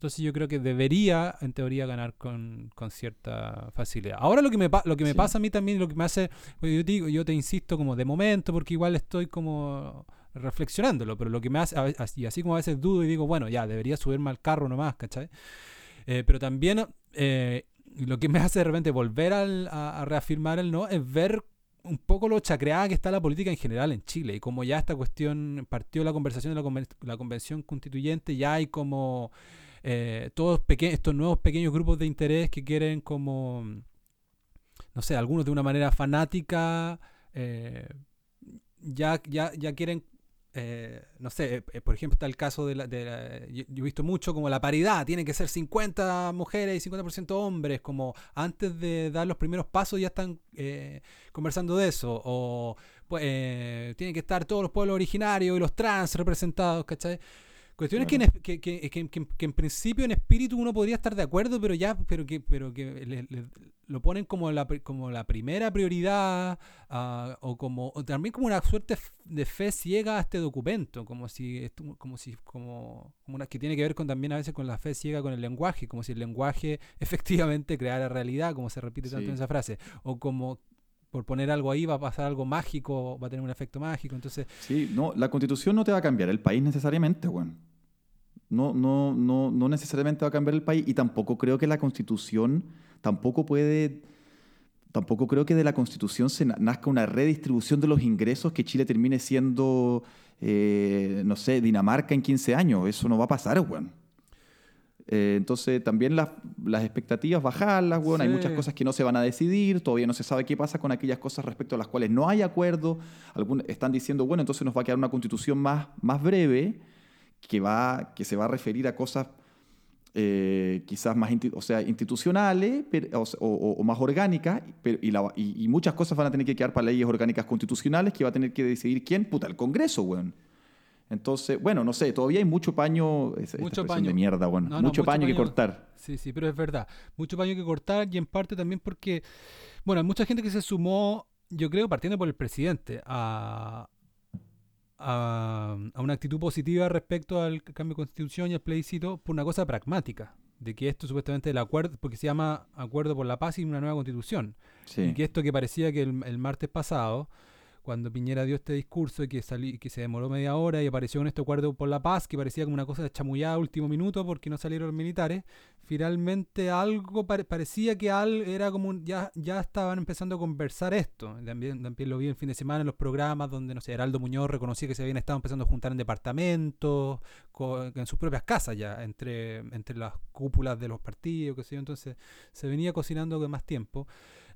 Entonces yo creo que debería, en teoría, ganar con, cierta facilidad. Ahora lo que me, lo que me pasa a mí también, lo que me hace, yo, digo, yo te insisto como de momento, porque igual estoy como reflexionándolo, pero lo que me hace, y así como a veces dudo y digo, bueno, ya, debería subirme al carro nomás, ¿cachai? Eh, pero también eh, lo que me hace de repente volver a, reafirmar el no es ver un poco lo chacreada que está la política en general en Chile y como ya esta cuestión partió la conversación de la, la convención constituyente, ya hay como eh, todos estos nuevos pequeños grupos de interés que quieren como, no sé, algunos de una manera fanática, eh, ya, ya, ya quieren eh, no sé, por ejemplo, está el caso de, la, yo, he visto mucho como la paridad, tiene que ser 50 mujeres y 50% hombres, como antes de dar los primeros pasos ya están conversando de eso, o pues, tienen que estar todos los pueblos originarios y los trans representados, ¿cachai? Cuestiones que, que, que, que, en principio en espíritu uno podría estar de acuerdo, pero ya, pero que, pero que lo ponen como la, como la primera prioridad uh, o como también como una suerte de fe ciega a este documento, como si como si como, como una que tiene que ver con también a veces con la fe ciega con el lenguaje, como si el lenguaje efectivamente creara realidad, como se repite tanto en esa frase, o como por poner algo ahí va a pasar algo mágico, va a tener un efecto mágico, entonces... Sí, no, la constitución no te va a cambiar el país necesariamente, bueno. No, no, no, no necesariamente va a cambiar el país y tampoco creo que la constitución tampoco puede... Tampoco creo que de la constitución se nazca una redistribución de los ingresos que Chile termine siendo, eh, no sé, Dinamarca en 15 años. Eso no va a pasar, weón. Eh, entonces también las, las expectativas bajarlas, bueno, hay muchas cosas que no se van a decidir, todavía no se sabe qué pasa con aquellas cosas respecto a las cuales no hay acuerdo. Algunos están diciendo, bueno, entonces nos va a quedar una constitución más, más breve que, va, que se va a referir a cosas eh, quizás más o sea, institucionales o, más orgánicas, y, y, muchas cosas van a tener que quedar para leyes orgánicas constitucionales que va a tener que decidir quién, puta, el Congreso, weón. Entonces, bueno, no sé, todavía hay mucho paño, mucho paño de mierda, bueno, mucho, paño, que cortar. Sí, sí, pero es verdad, mucho paño que cortar y en parte también porque, bueno, hay mucha gente que se sumó, yo creo, partiendo por el presidente, a, a, una actitud positiva respecto al cambio de constitución y al plebiscito por una cosa pragmática, de que esto supuestamente el acuerdo, porque se llama Acuerdo por la Paz y una nueva constitución, y que esto que parecía que el, el martes pasado cuando Piñera dio este discurso y que, salí, que se demoró media hora y apareció con este acuerdo por la paz, que parecía como una cosa de chamullada último minuto porque no salieron los militares, finalmente algo parecía que al, era como ya, ya estaban empezando a conversar esto. También, también lo vi el fin de semana en los programas donde, no sé, Heraldo Muñoz reconocía que se habían estado empezando a juntar en departamentos, en sus propias casas ya, entre, entre las cúpulas de los partidos, qué sé yo. Entonces se venía cocinando con más tiempo.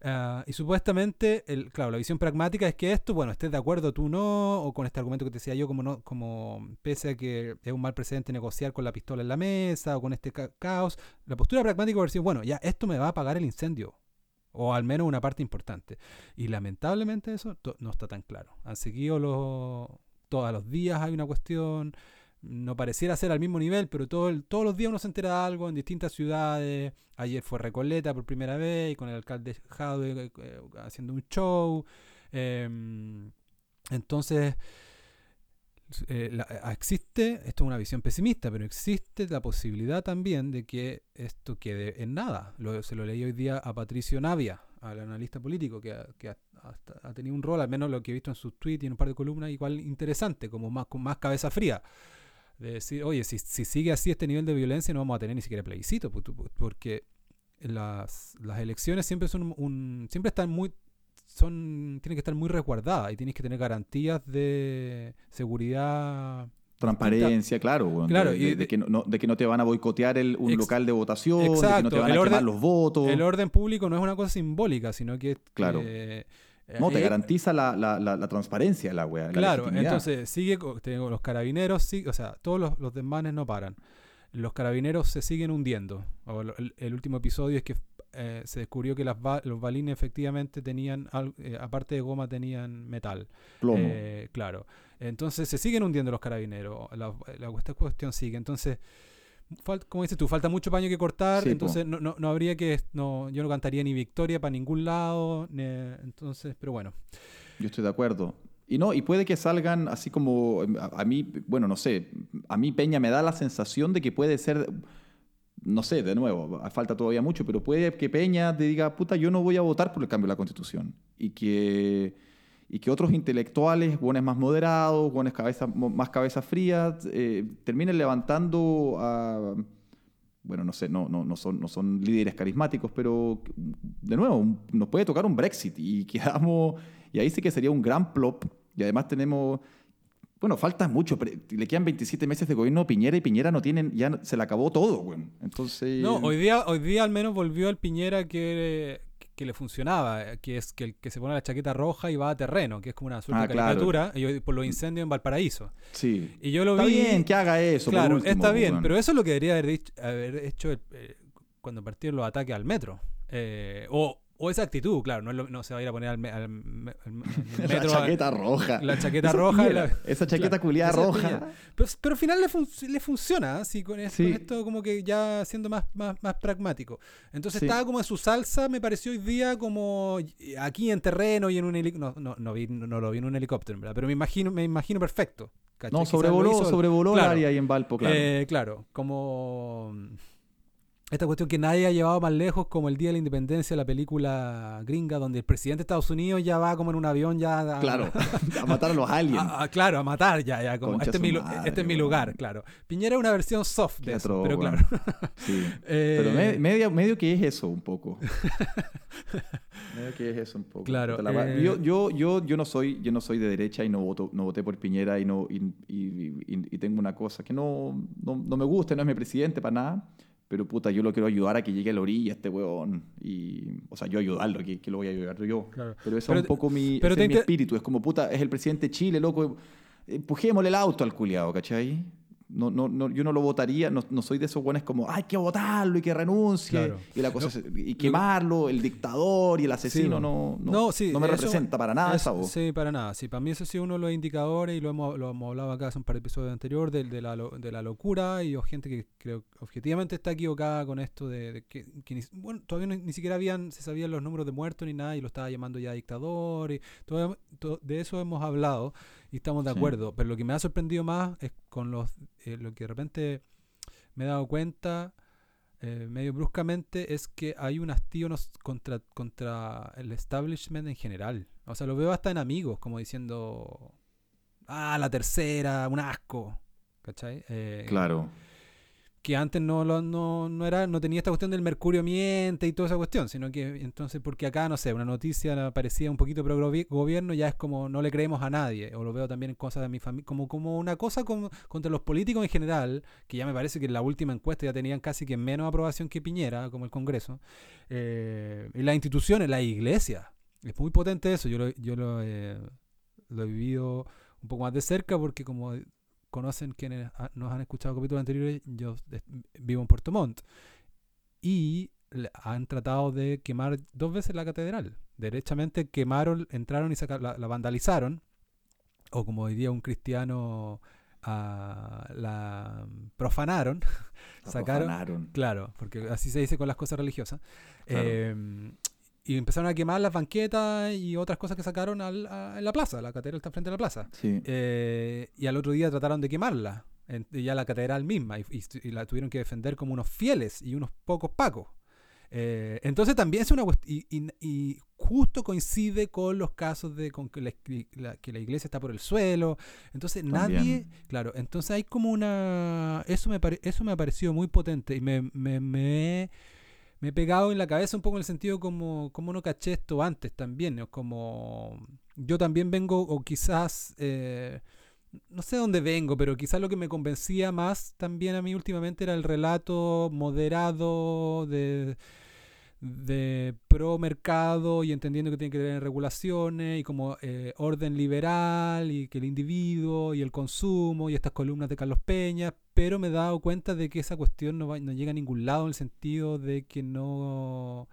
Ah, y supuestamente, el, claro, la visión pragmática es que esto, bueno, estés de acuerdo tú no, o con este argumento que te decía yo, como no, como pese a que es un mal precedente negociar con la pistola en la mesa o con este caos, la postura pragmática a decir, bueno, ya esto me va a pagar el incendio, o al menos una parte importante. Y lamentablemente eso no está tan claro. Han seguido todos los días hay una cuestión no pareciera ser al mismo nivel, pero todo todos los días uno se entera de algo en distintas ciudades. Ayer fue Recoleta por primera vez y con el alcalde Jaude eh, haciendo un show. Em, entonces, eh, existe, esto es una visión pesimista, pero existe la posibilidad también de que esto quede en nada. se lo leí hoy día a Patricio Navia, al analista político, que, ha, tenido un rol, al menos lo que he visto en sus tweets y en un par de columnas, igual interesante, como más, con más cabeza fría de decir, oye, si, si, sigue así este nivel de violencia no vamos a tener ni siquiera plebiscito, porque las, las elecciones siempre son un, siempre están muy son tienen que estar muy resguardadas y tienes que tener garantías de seguridad transparencia, claro, claro de, de, que no, de que no te van a boicotear el, un local de votación, de que no te van a quemar los votos. El orden público no es una cosa simbólica, sino que claro. Eh, no, te eh, garantiza la, la, la, transparencia la wea. Claro, entonces sigue, tengo los carabineros, sí, o sea, todos los, los desmanes no paran. Los carabineros se siguen hundiendo. El, último episodio es que eh, se descubrió que las los balines efectivamente tenían, aparte de goma, tenían metal. Plomo. claro. Entonces se siguen hundiendo los carabineros. La, la, cuestión sigue. Entonces como dices tú, falta mucho paño que cortar, entonces no, no, no, habría que, no, yo no cantaría ni victoria para ningún lado, entonces, pero bueno. Yo estoy de acuerdo. Y no, y puede que salgan así como, a, mí, bueno, no sé, a mí Peña me da la sensación de que puede ser, no sé, de nuevo, falta todavía mucho, pero puede que Peña te diga, puta, yo no voy a votar por el cambio de la constitución. Y que y que otros intelectuales, buenos más moderados, buenos cabeza, más cabezas frías, eh, terminen levantando a, bueno, no sé, no, no, no, son, no son líderes carismáticos, pero de nuevo, nos puede tocar un Brexit y quedamos, y ahí sí que sería un gran plop, y además tenemos, bueno, falta mucho, le quedan 27 meses de gobierno Piñera y Piñera no tienen, ya se le acabó todo, bueno. Entonces... No, hoy día, hoy día al menos volvió el Piñera que que le funcionaba, eh, que es que el que se pone la chaqueta roja y va a terreno, que es como una suerte ah, de caricatura, y por los incendios en Valparaíso. Sí. Y yo lo está bien que haga eso. Claro, está bien, pero eso es lo que debería haber, dicho, haber hecho eh, cuando partieron los ataques al metro. Eh, o, o esa actitud, claro, no, no, se va a ir a poner al, metro. la chaqueta roja. La chaqueta roja. esa chaqueta culiada roja. Pero, pero, al final le, le funciona, así con, esto como que ya siendo más, más, más pragmático. Entonces estaba como en su salsa, me pareció hoy día como aquí en terreno y en un helicóptero. No, no, vi, no, lo vi en un helicóptero, ¿verdad? Pero me imagino, me imagino perfecto. No, sobrevoló, sobrevoló el área ahí en Valpo, claro. Eh, claro, como esta cuestión que nadie ha llevado más lejos como el Día de la Independencia, la película gringa, donde el presidente de Estados Unidos ya va como en un avión ya... A, claro, a matar a los aliens. claro, a matar ya, ya como este, es mi, este es mi, lugar, claro. Piñera es una versión soft de eso, pero claro. Sí. Eh, pero medio, medio que es eso un poco. medio que es eso un poco. Claro. Eh, yo, yo, yo, yo, no soy, yo no soy de derecha y no, voto, no voté por Piñera y, no, y, y, y tengo una cosa que no, no, no me gusta, no es mi presidente para nada pero puta, yo lo quiero ayudar a que llegue a la orilla este weón. Y, o sea, yo ayudarlo, que, que lo voy a ayudar yo. Pero eso es un poco mi, pero mi espíritu. Es como, puta, es el presidente de Chile, loco. Empujémosle el auto al culiado, ¿cachai? No, no, no, yo no lo votaría, no, no soy de esos buenos como, hay que votarlo y que renuncie, y, la cosa y quemarlo, el dictador y el asesino, no, no, no, me representa para nada esa voz. Sí, para nada. Sí, para mí eso ha sido uno de los indicadores, y lo hemos, lo hemos hablado acá hace un par de episodios anteriores, de, de, la, de la locura y gente que creo objetivamente está equivocada con esto de, que, bueno, todavía ni siquiera habían, se sabían los números de muertos ni nada, y lo estaba llamando ya dictador, y todo, de eso hemos hablado y estamos de acuerdo. Pero lo que me ha sorprendido más es con los eh, lo que de repente me he dado cuenta eh, medio bruscamente es que hay un hastío nos- contra, contra el establishment en general. O sea, lo veo hasta en amigos, como diciendo, ah, la tercera, un asco. ¿Cachai? Eh, Claro. Que antes no, lo- no, no era, no tenía esta cuestión del mercurio miente y toda esa cuestión, sino que entonces, porque acá, no sé, una noticia parecía un poquito pro gobi- gobierno, ya es como no le creemos a nadie, o lo veo también en cosas de mi familia, como, como una cosa como, contra los políticos en general, que ya me parece que en la última encuesta ya tenían casi que menos aprobación que Piñera, como el Congreso, eh, y las instituciones, la iglesia, es muy potente eso, yo lo, yo lo, eh, lo he vivido un poco más de cerca porque como conocen quienes nos han escuchado capítulos anteriores, yo vivo en Puerto Montt. Y han tratado de quemar dos veces la catedral. Derechamente quemaron, entraron y saca- la, la vandalizaron. O como diría un cristiano, ah, la profanaron. La sacaron. profanaron. Claro, porque así se dice con las cosas religiosas. Claro. Eh, y empezaron a quemar las banquetas y otras cosas que sacaron al- a- en la plaza. La catedral está frente a la plaza. Sí. Eh, y al otro día trataron de quemarla, en- ya la catedral misma, y, y- y la tuvieron que defender como unos fieles y unos pocos pacos. Eh, entonces también es una cuest- y, y- justo coincide con los casos de con que, la, la- que la iglesia está por el suelo. Entonces nadie, claro, entonces hay como una... Eso me, pare- eso me ha parecido muy potente y me, me, me me he pegado en la cabeza un poco en el sentido como, como no caché esto antes también, como yo también vengo o quizás, eh, no sé dónde vengo, pero quizás lo que me convencía más también a mí últimamente era el relato moderado de, de pro mercado y entendiendo que tiene que tener regulaciones y como eh, orden liberal y que el individuo y el consumo y estas columnas de Carlos Peña, pero me he dado cuenta de que esa cuestión no, va- no llega a ningún lado en el sentido de que no...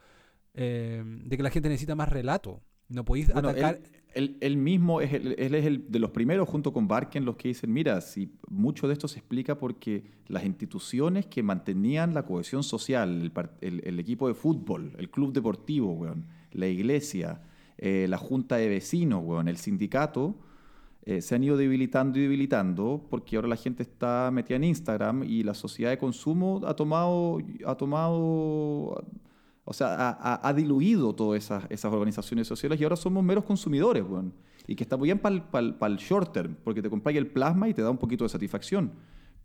eh, de que la gente necesita más relato. No podéis Bueno, atacar... él, él- mismo es el, de los primeros, junto con Barken, los que dicen, mira, si mucho de esto se explica porque las instituciones que mantenían la cohesión social, el, equipo de fútbol, el club deportivo, la iglesia, eh, la junta de vecinos, weón, el sindicato, eh, se han ido debilitando y debilitando porque ahora la gente está metida en Instagram y la sociedad de consumo ha tomado, ha tomado o sea, ha, diluido todas esas, organizaciones sociales y ahora somos meros consumidores, weón. Y que está muy bien para el, short term, porque te compras el plasma y te da un poquito de satisfacción.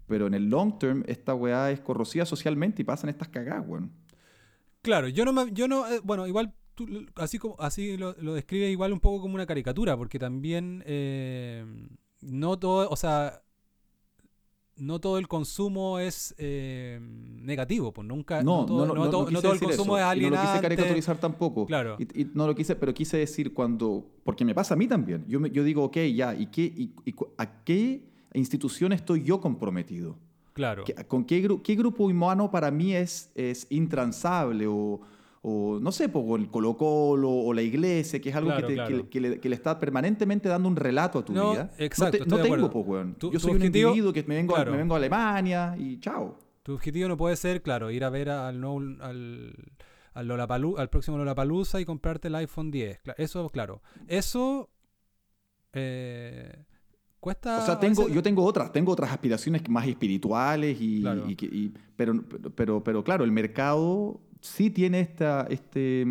Pero en el long term, esta weá es corrosiva socialmente y pasan estas cagadas, weón. Claro, yo no, me- yo no, eh, bueno, igual tú, así como así lo, lo describe igual un poco como una caricatura, porque también eh, no todo, o sea, no todo el consumo es eh, negativo, pues nunca, No, todo, no, no, no, to- no no quise todo el consumo eso, es y no lo alienante. quise caricaturizar tampoco. Claro. Y, y no lo quise, pero quise decir cuando, porque me pasa a mí también. Yo, me- yo digo, ok, ya, ¿y, qué, y, y cu- a qué institución estoy yo comprometido? Claro. ¿Qué- ¿Con qué, qué grupo humano para mí es, es intransable? O, o, no sé, o el Colo Colo o la iglesia, que es algo Claro, que, te- claro. que- que le, que le está permanentemente dando un relato a tu No, vida. exacto, no, te- no tengo, weón. Tu- Yo soy un objetivo- individuo que me vengo, claro. me vengo a Alemania y chao. Tu objetivo no puede ser, claro, ir a ver al nuevo, al, al, al próximo Lollapalooza y comprarte el iPhone 10. Cla- Eso, claro. Eso eh, cuesta... O sea, tengo, veces- yo tengo otras, tengo otras aspiraciones más espirituales, y, Claro. y y- pero, pero, pero claro, el mercado sí tiene esta, este,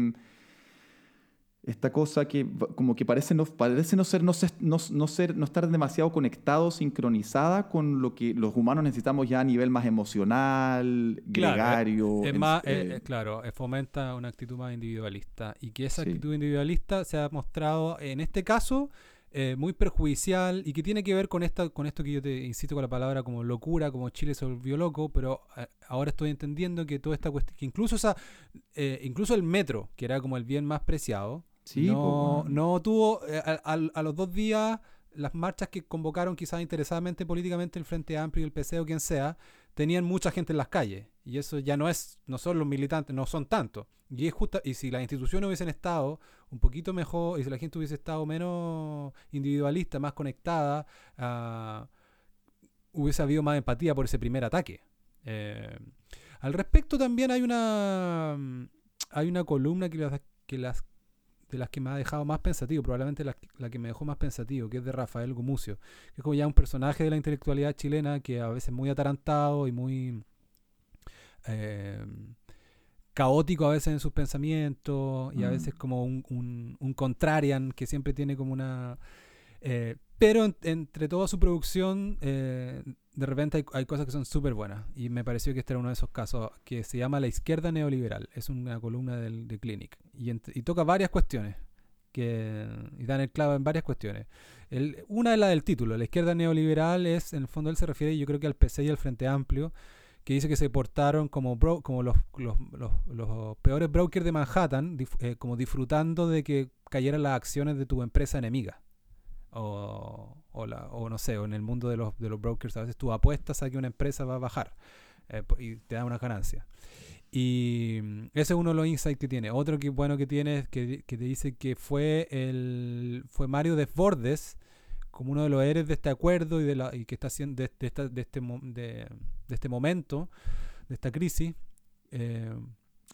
esta cosa que como que parece no, parece no ser, no, ser, no, no ser, no estar demasiado conectado, sincronizada con lo que los humanos necesitamos ya a nivel más emocional, Claro, gregario. Es más, eh, eh, eh, claro, eh, fomenta una actitud más individualista. Y que esa Sí. actitud individualista se ha mostrado, en este caso, eh, muy perjudicial y que tiene que ver con, esta, con esto que yo te insisto con la palabra como locura, como Chile se volvió loco, pero eh, ahora estoy entendiendo que toda esta cuestión, que incluso, esa, eh, incluso el metro, que era como el bien más preciado, Sí, no, no tuvo, eh, a, a- a los dos días, las marchas que convocaron quizás interesadamente políticamente el Frente Amplio y el PC o quien sea, tenían mucha gente en las calles. Y eso ya no es, no son los militantes, no son tantos. Y es justa, y si las instituciones hubiesen estado un poquito mejor, y si la gente hubiese estado menos individualista, más conectada, ah, hubiese habido más empatía por ese primer ataque. Eh, al respecto también hay una hay una columna que las, que de las que me ha dejado más pensativo, probablemente la, la que me dejó más pensativo, que es de Rafael Gumucio, que es como ya un personaje de la intelectualidad chilena que a veces muy atarantado y muy eh, caótico a veces en sus pensamientos y a Mm. veces como un, un, un contrarian que siempre tiene como una... eh, pero en- entre toda su producción, eh, de repente hay, hay cosas que son súper buenas. Y me pareció que este era uno de esos casos que se llama La izquierda neoliberal. Es una columna del, de Clinic. Y, y toca varias cuestiones. Que, y dan el clavo en varias cuestiones. El- una es la del título. La izquierda neoliberal es, en el fondo, él se refiere, yo creo que al PC y al Frente Amplio, que dice que se portaron como, bro- como los, los, los- peores brokers de Manhattan, eh, como disfrutando de que cayeran las acciones de tu empresa enemiga. O, o, la- o no sé, o en el mundo de los, de los brokers, a veces tú apuestas a que una empresa va a bajar eh, y te da una ganancia. Y mm, ese es uno de los insights que tiene. Otro que bueno que tiene es que, que te dice que fue el fue Mario Desbordes como uno de los héroes de este acuerdo y de la y que está haciendo de, este de, de este momento de esta crisis eh,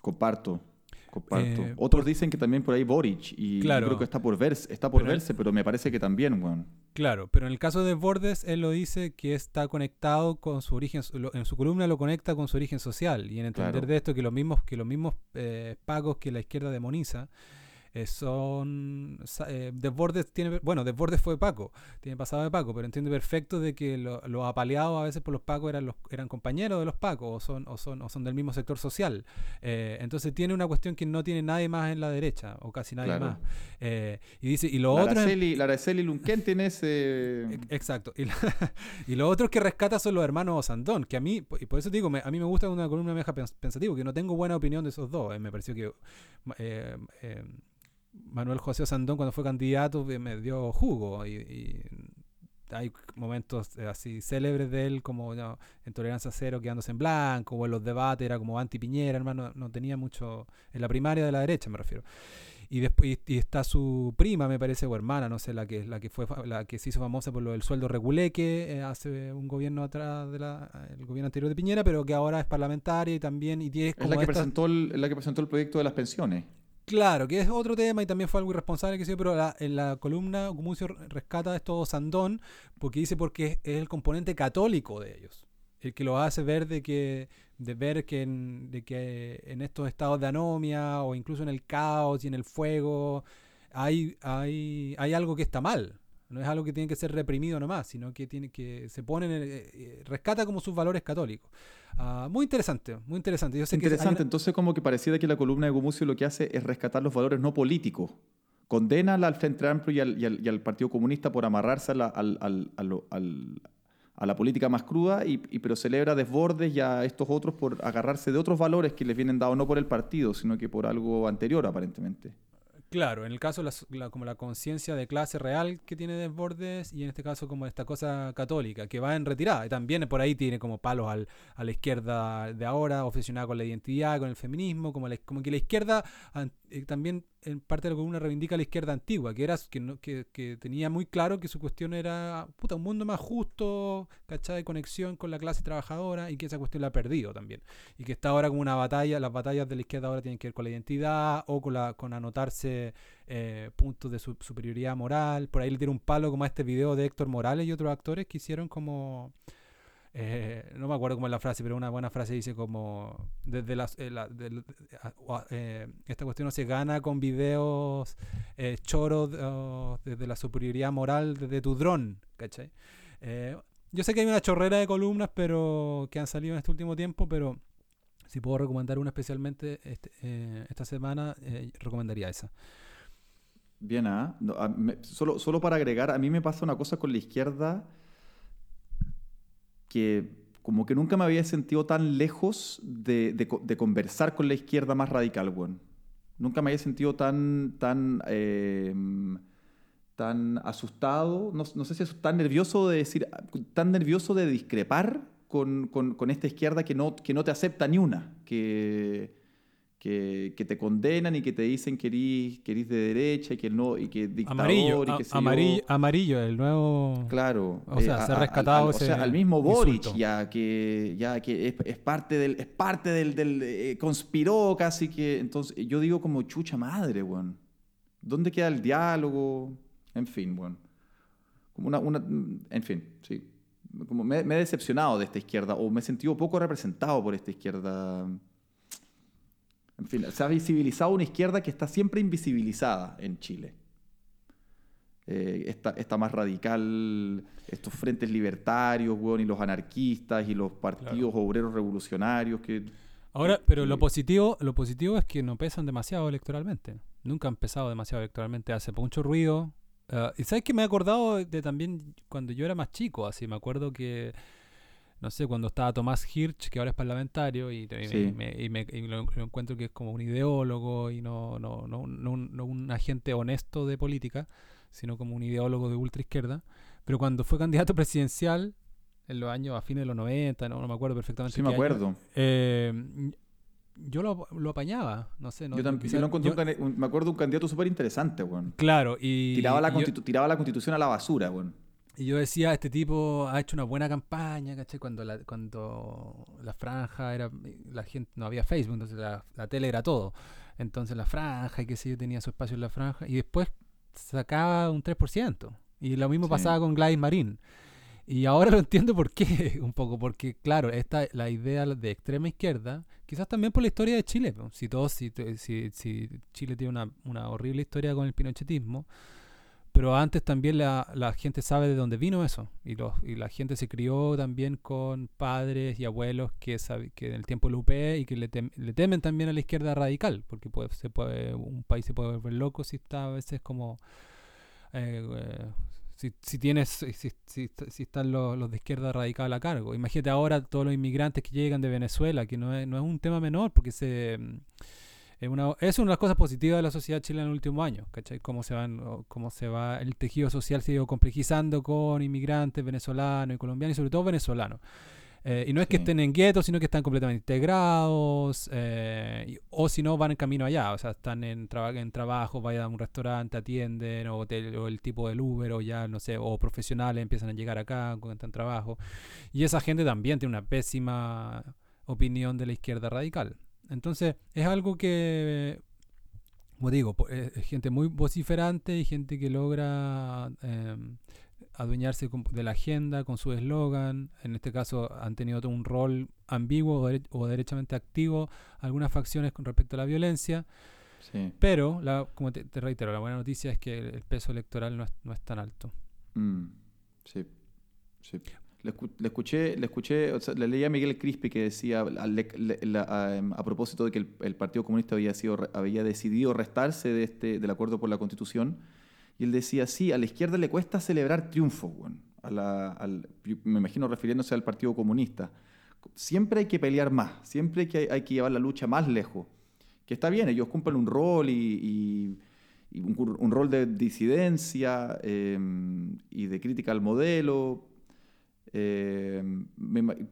Comparto. Comparto. Eh, Otros dicen que también por ahí Boric. Y yo Claro. creo que está por verse, está por Pero- verse, pero me parece que también, weón. Claro, pero en el caso de Bordes, él lo dice que está conectado con su origen, lo- en su columna lo conecta con su origen social y en entender Claro. de esto que los mismos, que los mismos eh, pagos que la izquierda demoniza eh, son eh, Desbordes tiene bueno Desbordes fue Paco tiene pasado de Paco pero entiende perfecto de que lo- los apaleados a veces por los Pacos eran los eran compañeros de los Pacos o son o son o son del mismo sector social Eh, entonces tiene una cuestión que no tiene nadie más en la derecha o casi nadie Claro. más y dice y lo La otro es- Araceli, la Araceli Lunquén tiene ese... Ex- Exacto. Y, la- y lo otro que rescata son los hermanos Osandón, que a mí, y por eso te digo, me- a mí me gusta una columna meja pens- pensativo, que no tengo buena opinión de esos dos. me pareció que eh, eh, Manuel José Osandón cuando fue candidato eh, me dio jugo y, y hay momentos eh, así célebres de él como ¿no? en Tolerancia Cero quedándose en blanco o en los debates era como anti-Piñera, hermano, no tenía mucho en la primaria de la derecha me refiero. Y después y está su prima, me parece, o hermana, no sé, la que la que fue la que se hizo famosa por lo del sueldo reguleque eh, hace un gobierno atrás de la, el gobierno anterior de Piñera, pero que ahora es parlamentaria y también y tiene Es la que, esta- presentó el, la que presentó el proyecto de las pensiones. Claro, que es otro tema y también fue algo irresponsable que sí, pero la- en la columna Gumucio rescata esto Sandón porque dice porque es, es el componente católico de ellos. El que lo hace ver de que de ver que en, de que en estos estados de anomia o incluso en el caos y en el fuego hay, hay, hay algo que está mal. No es algo que tiene que ser reprimido nomás, sino que tiene que se pone en el- eh, eh, rescata como sus valores católicos. Ah, muy interesante, muy interesante. Yo sé que hay Interesante. una- Entonces, como que pareciera que la columna de Gumucio lo que hace es rescatar los valores no políticos. Condena al Frente Amplio y al, y al- y al Partido Comunista por amarrarse a la, al- al- a la política más cruda, y, y- pero celebra desbordes y a estos otros por agarrarse de otros valores que les vienen dados no por el partido, sino que por algo anterior, aparentemente. Claro, en el caso la la- como la conciencia de clase real que tiene Desbordes y en este caso como esta cosa católica que va en retirada y también por ahí tiene como palos al, a la izquierda de ahora obsesionada con la identidad, con el feminismo, como, la- como que la izquierda eh, también en parte de la columna reivindica a la izquierda antigua, que era que, no- que, que tenía muy claro que su cuestión era puta, un mundo más justo, ¿cachai? De conexión con la clase trabajadora y que esa cuestión la ha perdido también y que está ahora como una batalla, las batallas de la izquierda ahora tienen que ver con la identidad o con, la, con anotarse eh, puntos de su- superioridad moral. Por ahí le tira un palo como a este video de Héctor Morales y otros actores que hicieron como... eh, no me acuerdo cómo es la frase, pero una buena frase dice como desde eh, la- eh, esta cuestión no se gana con videos choros oh, desde la superioridad moral desde tu dron, ¿cachai? Yo sé que hay una chorrera de columnas pero que han salido en este último tiempo, pero si puedo recomendar una especialmente este- esta semana, recomendaría esa. Bien, ¿ah? No, me- solo, solo para agregar, a mí me pasa una cosa con la izquierda que como que nunca me había sentido tan lejos de, de co- de conversar con la izquierda más radical, weón. Nunca me había sentido tan, tan, eh, tan asustado, no, sé si es tan nervioso de decir, tan nervioso de discrepar con, con- con esta izquierda que no, que no te acepta ni una, que, que, que te condenan y que te dicen que eres, que eres de derecha y que no, y que dictador Amarillo, y a- que yo. amarillo, amarillo, el nuevo... Claro. O sea, se ha a- a- rescatado al- o ese sea, al mismo Boric, insulto. ya que, ya que es, es parte del, es parte del, del eh, conspiró casi que. Entonces, yo digo como chucha madre, weón. ¿Dónde queda el diálogo? En fin, weón. Como una, una, en fin, sí. como me, me he decepcionado de esta izquierda o me he sentido poco representado por esta izquierda. En fin, se ha visibilizado una izquierda que está siempre invisibilizada en Chile. Eh, esta, esta más radical, estos frentes libertarios, weón, y los anarquistas y los partidos obreros revolucionarios que... Ahora, pero lo positivo, lo positivo es que no pesan demasiado electoralmente. Nunca han pesado demasiado electoralmente. Hace mucho ruido. Ah, y sabes que me he acordado de también cuando yo era más chico, así me acuerdo que no sé, cuando estaba Tomás Hirsch, que ahora es parlamentario, y, y Sí. me, y me- y lo, lo encuentro que es como un ideólogo y no, no, no, no, un- no un agente honesto de política, sino como un ideólogo de ultraizquierda. Pero cuando fue candidato presidencial, en los años a fines de los 90, no, no me acuerdo perfectamente. Sí, me año, acuerdo. eh, yo lo, lo apañaba, no sé. No, yo también quizá- yo un me acuerdo de un candidato súper interesante, weón. Claro, y, Tiraba la, yo- tiraba la constitución a la basura, weón. Y yo decía, este tipo ha hecho una buena campaña, ¿cachai? Cuando la, cuando la franja era, la gente, no había Facebook, entonces la, la tele era todo. Entonces la franja y qué sé yo, tenía su espacio en la franja. Y después sacaba un 3%. Y lo mismo Sí. pasaba con Gladys Marín. Y ahora lo entiendo por qué, un poco, porque claro, esta, la idea de extrema izquierda, quizás también por la historia de Chile, si todos, si, si, si Chile tiene una, una horrible historia con el pinochetismo, pero antes también la, la gente sabe de dónde vino eso. Y, los, y la gente se crió también con padres y abuelos que, sabe, que en el tiempo lo UP y que le, tem- le temen también a la izquierda radical. Porque puede, se puede, un país se puede volver loco si está a veces como... eh, eh, si, si tienes si, si, si están los, los de izquierda radical a cargo. Imagínate ahora todos los inmigrantes que llegan de Venezuela, que no es, no es un tema menor, porque se... es una, es una de las cosas positivas de la sociedad chilena en el último año, ¿cachai? Cómo se, van, cómo se va, el tejido social se ha ido complejizando con inmigrantes venezolanos y colombianos, y sobre todo venezolanos. Eh, y no es que estén en guetos, sino que están completamente integrados, eh, y- o si no, van en camino allá, o sea, están en, traba- en trabajo, vayan a un restaurante, atienden, o, o el tipo del Uber, o ya, no sé, o profesionales empiezan a llegar acá, encuentran trabajo. Y esa gente también tiene una pésima opinión de la izquierda radical. Entonces, es algo que, como digo, es gente muy vociferante y gente que logra em, adueñarse de la agenda con su eslogan. En este caso, han tenido un rol ambiguo o, dere- o derechamente activo algunas facciones con respecto a la violencia. Sí. Pero, la, como te, te reitero, la buena noticia es que el, el peso electoral no es, no es tan alto. Mm, sí, sí. Le, le escuché, le escuché, o sea, le leí a Miguel Crispi que decía, al- le- la- a, em, a propósito de que el, el Partido Comunista había, sido, había decidido restarse de este, del acuerdo por la Constitución, y él decía, sí, a la izquierda le cuesta celebrar triunfos, weón. A la- al- me imagino refiriéndose al Partido Comunista. Siempre hay que pelear más, siempre hay que, hay que llevar la lucha más lejos. Que está bien, ellos cumplen un rol y, y- un, un rol de disidencia eh, y de crítica al modelo. Eh, me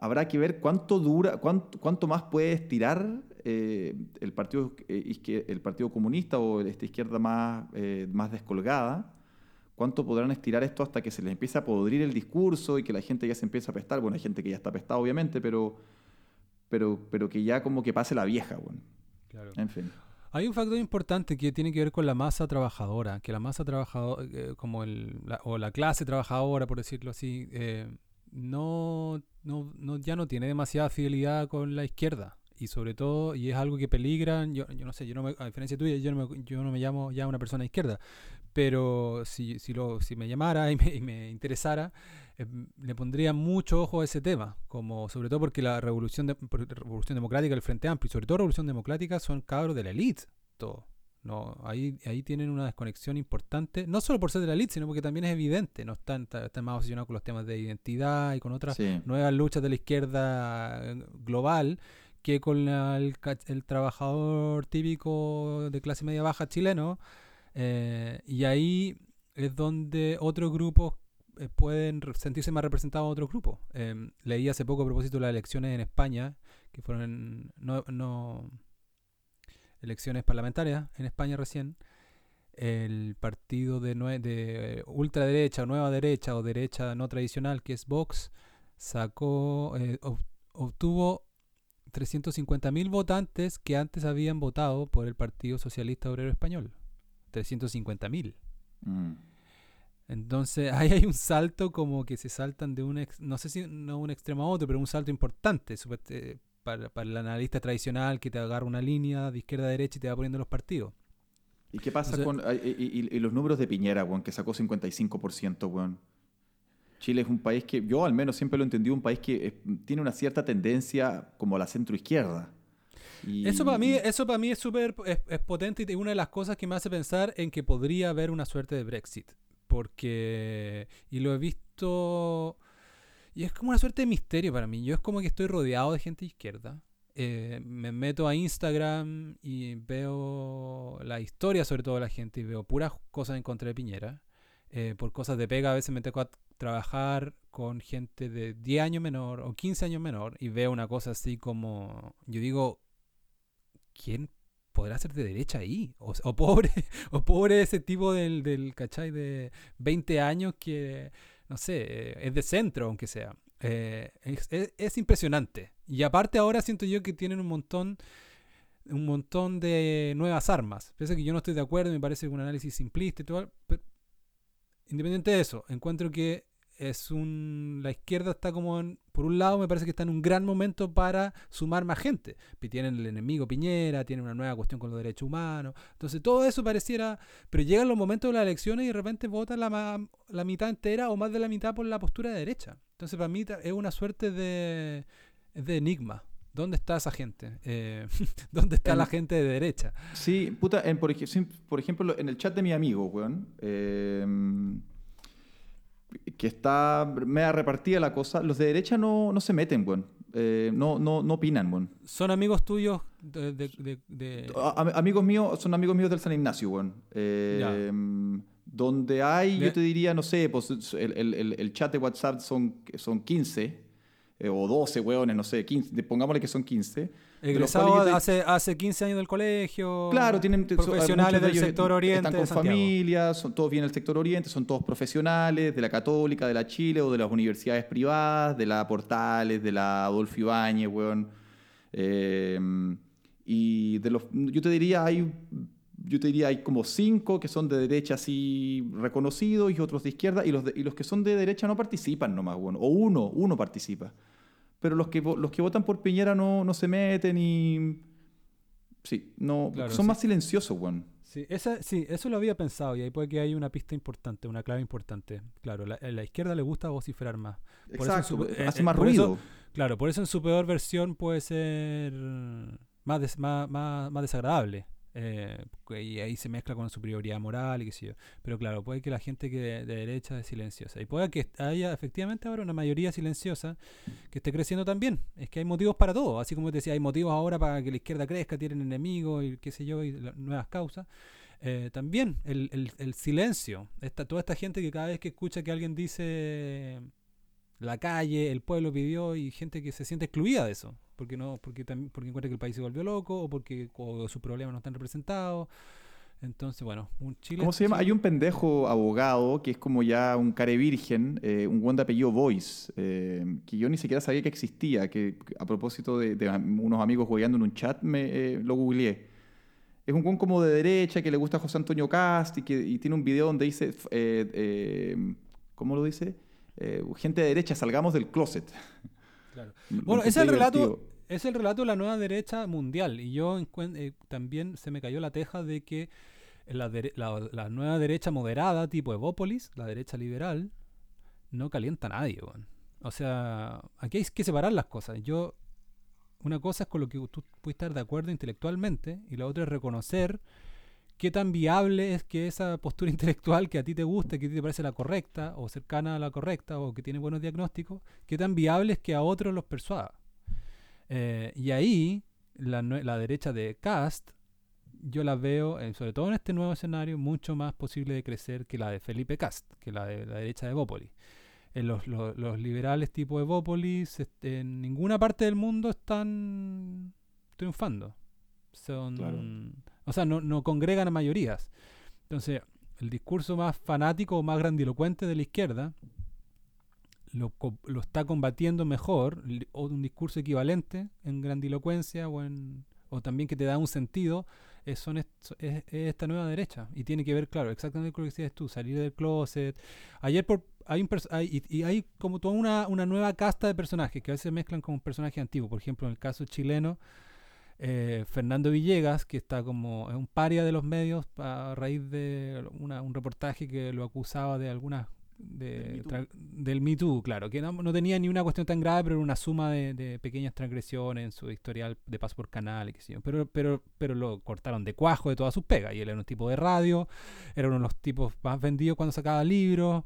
habrá que ver cuánto dura, cuánto, cuánto más puede estirar eh, el, partido, eh, el Partido Comunista o esta izquierda más, eh, más descolgada. ¿Cuánto podrán estirar esto hasta que se les empiece a podrir el discurso y que la gente ya se empiece a pestar? Bueno, hay gente que ya está pestada, obviamente, pero, pero, pero que ya como que pase la vieja, bueno. En fin. Hay un factor importante que tiene que ver con la masa trabajadora, que la masa trabajadora, como el, la- o la clase trabajadora, por decirlo así, eh, no, no, no- ya no tiene demasiada fidelidad con la izquierda. Y sobre todo, y es algo que peligra, yo, yo no sé, yo no me- a diferencia tuya, yo no me, yo no me llamo ya una persona izquierda, pero si, si, lo, si me llamara y me, y me interesara, eh, le pondría mucho ojo a ese tema, como sobre todo porque la revolución, de- revolución democrática, el Frente Amplio, y sobre todo revolución democrática, son cabros de la élite, todo. No, ahí, ahí tienen una desconexión importante, no solo por ser de la élite, sino porque también es evidente, no están, están más obsesionados con los temas de identidad y con otras Sí. nuevas luchas de la izquierda eh, global que con la- el, el trabajador típico de clase media baja chileno. eh, y ahí es donde otros grupos eh, pueden sentirse más representados en otros grupos. Em, leí hace poco a propósito las elecciones en España, que fueron no, no- elecciones parlamentarias en España recién. El partido de, de eh, ultraderecha o nueva derecha o derecha no tradicional, que es Vox, sacó, eh, ob- obtuvo 350.000 votantes que antes habían votado por el Partido Socialista Obrero Español. 350.000. Mm. Entonces ahí hay un salto como que se saltan de un, ex- no sé si no un extremo a otro, pero un salto importante supe- eh, para, para el analista tradicional que te agarra una línea de izquierda a derecha y te va poniendo los partidos. ¿Y qué pasa con y, y- y los números de Piñera, weón, que sacó 55%, weón? Chile es un país que, yo al menos siempre lo entendí, un país que eh, tiene una cierta tendencia como a la centroizquierda. Y- Eso para mí, eso para mí es súper es, es potente y una de las cosas que me hace pensar en que podría haber una suerte de Brexit. Porque, y lo he visto, y es como una suerte de misterio para mí. Yo es como que estoy rodeado de gente izquierda. Eh, me meto a Instagram y veo la historia sobre todo de la gente y veo puras cosas en contra de Piñera. Eh, por cosas de pega a veces me tengo a trabajar con gente de 10 años menor o 15 años menor y veo una cosa así como, yo digo, ¿quién podrá ser de derecha ahí? O, o pobre, o pobre ese tipo del, del, ¿cachai? De 20 años que, no sé, eh, es de centro, aunque sea. Eh, es, es- es impresionante. Y aparte ahora siento yo que tienen un montón un montón de nuevas armas. Pese que yo no estoy de acuerdo, me parece un análisis simplista y todo, pero independiente de eso, encuentro que es un la izquierda está como en- por un lado me parece que está en un gran momento para sumar más gente tienen el enemigo Piñera tienen una nueva cuestión con los derechos humanos entonces todo eso pareciera pero llegan los momentos de las elecciones y de repente vota la, la mitad entera o más de la mitad por la postura de derecha entonces para mí es una suerte de de enigma ¿Dónde está esa gente? Eh, ¿Dónde está En- la gente de derecha? Sí, puta, en, por, ejemplo, en el chat de mi amigo, weón, eh, que está media repartida la cosa, los de derecha no, no se meten, weón. Eh, no, no, no opinan, weón. ¿Son amigos tuyos de, de- de- de- A- am- amigos míos, son amigos míos del San Ignacio, weón. Eh, donde hay, yo te diría, no sé, pues el, el- el- el chat de WhatsApp son, son 15 eh, o 12, weones, no sé, 15, de- pongámosle que son 15. de los egresados hace, hace 15 años del colegio? Claro, tienen profesionales de del ellos sector oriente. Están de con familias, son todos vienen del sector oriente, son todos profesionales de la Católica, de la Chile o de las universidades privadas, de la Portales, de la Adolfo Ibáñez, weón. Eh, y de los, yo te diría, hay, yo te diría, hay como cinco que son de derecha así reconocidos y otros de izquierda, y los, de- y los que son de derecha no participan nomás, weón. O uno, uno participa. Pero los que, los que votan por Piñera no, no se meten y... Sí, no, Claro, son sí. más silenciosos, weón. Sí, esa, sí, eso lo había pensado y ahí puede que hay una pista importante, una clave importante. Claro, la, a la izquierda le gusta vociferar más. Por eso en Exacto, su- eh, hace eh, más eso- ruido. Claro, por eso en su peor versión puede ser más, des- más, más, más desagradable. Eh, y ahí se mezcla con superioridad moral y qué sé yo. Pero claro, puede que la gente que de, de derecha es silenciosa. Y puede que haya efectivamente ahora una mayoría silenciosa que esté creciendo también. Es que hay motivos para todo. Así como te decía, hay motivos ahora para que la izquierda crezca, tienen enemigos y qué sé yo, y la- nuevas causas. Eh, también el, el- el silencio. Esta, toda esta gente que cada vez que escucha que alguien dice la calle, el pueblo pidió y gente que se siente excluida de eso, porque no, porque también, porque encuentra que el país se volvió loco o porque o sus problemas no están representados. Entonces, bueno, un Chile. ¿Cómo se llama? Chile- Hay un pendejo abogado que es como ya un care virgen, eh, un buen de apellido Voice, eh, que yo ni siquiera sabía que existía, que a propósito de, unos amigos jugando en un chat, me eh, lo googleé. Es un buen como de derecha que le gusta a José Antonio Cast y que y tiene un video donde dice, ¿cómo lo dice? Gente de derecha, salgamos del closet. Claro. Bueno, ese es el relato. Es el relato de la nueva derecha mundial. Y yo eh, también se me cayó la teja de que la, nueva derecha moderada, tipo Evópolis, la derecha liberal, no calienta a nadie. O sea, aquí hay que separar las cosas. Yo, una cosa es con lo que tú puedes estar de acuerdo intelectualmente, y la otra es reconocer qué tan viable es que esa postura intelectual que a ti te gusta, que a ti te parece la correcta, o cercana a la correcta, o que tiene buenos diagnósticos, qué tan viable es que a otros los persuada. Eh, y ahí, la, la derecha de Cast, yo la veo, eh, sobre todo en este nuevo escenario, mucho más posible de crecer que la de Felipe Cast, que la de la derecha de Evópolis. Eh, los, los- los liberales tipo Evópolis este, en ninguna parte del mundo están triunfando. Son, Claro. O sea, no, no congregan a mayorías. Entonces, el discurso más fanático o más grandilocuente de la izquierda lo, lo está combatiendo mejor, o un discurso equivalente en grandilocuencia o, en, o también que te da un sentido es, son es, esta nueva derecha. Y tiene que ver, claro, exactamente con lo que decías tú, salir del closet. Ayer por, hay, un hay y, hay como toda una, nueva casta de personajes que a veces mezclan con un personaje antiguo. Por ejemplo, en el caso chileno, eh, Fernando Villegas, que está como es un paria de los medios a raíz de un reportaje que lo acusaba de algunas del Me Too, claro, que no, tenía ni una cuestión tan grave, pero era una suma de, pequeñas transgresiones en su historial de paso por canal y qué sé yo. Pero, pero, pero lo cortaron de cuajo de todas sus pegas. Y él era un tipo de radio, era uno de los tipos más vendidos cuando sacaba libros.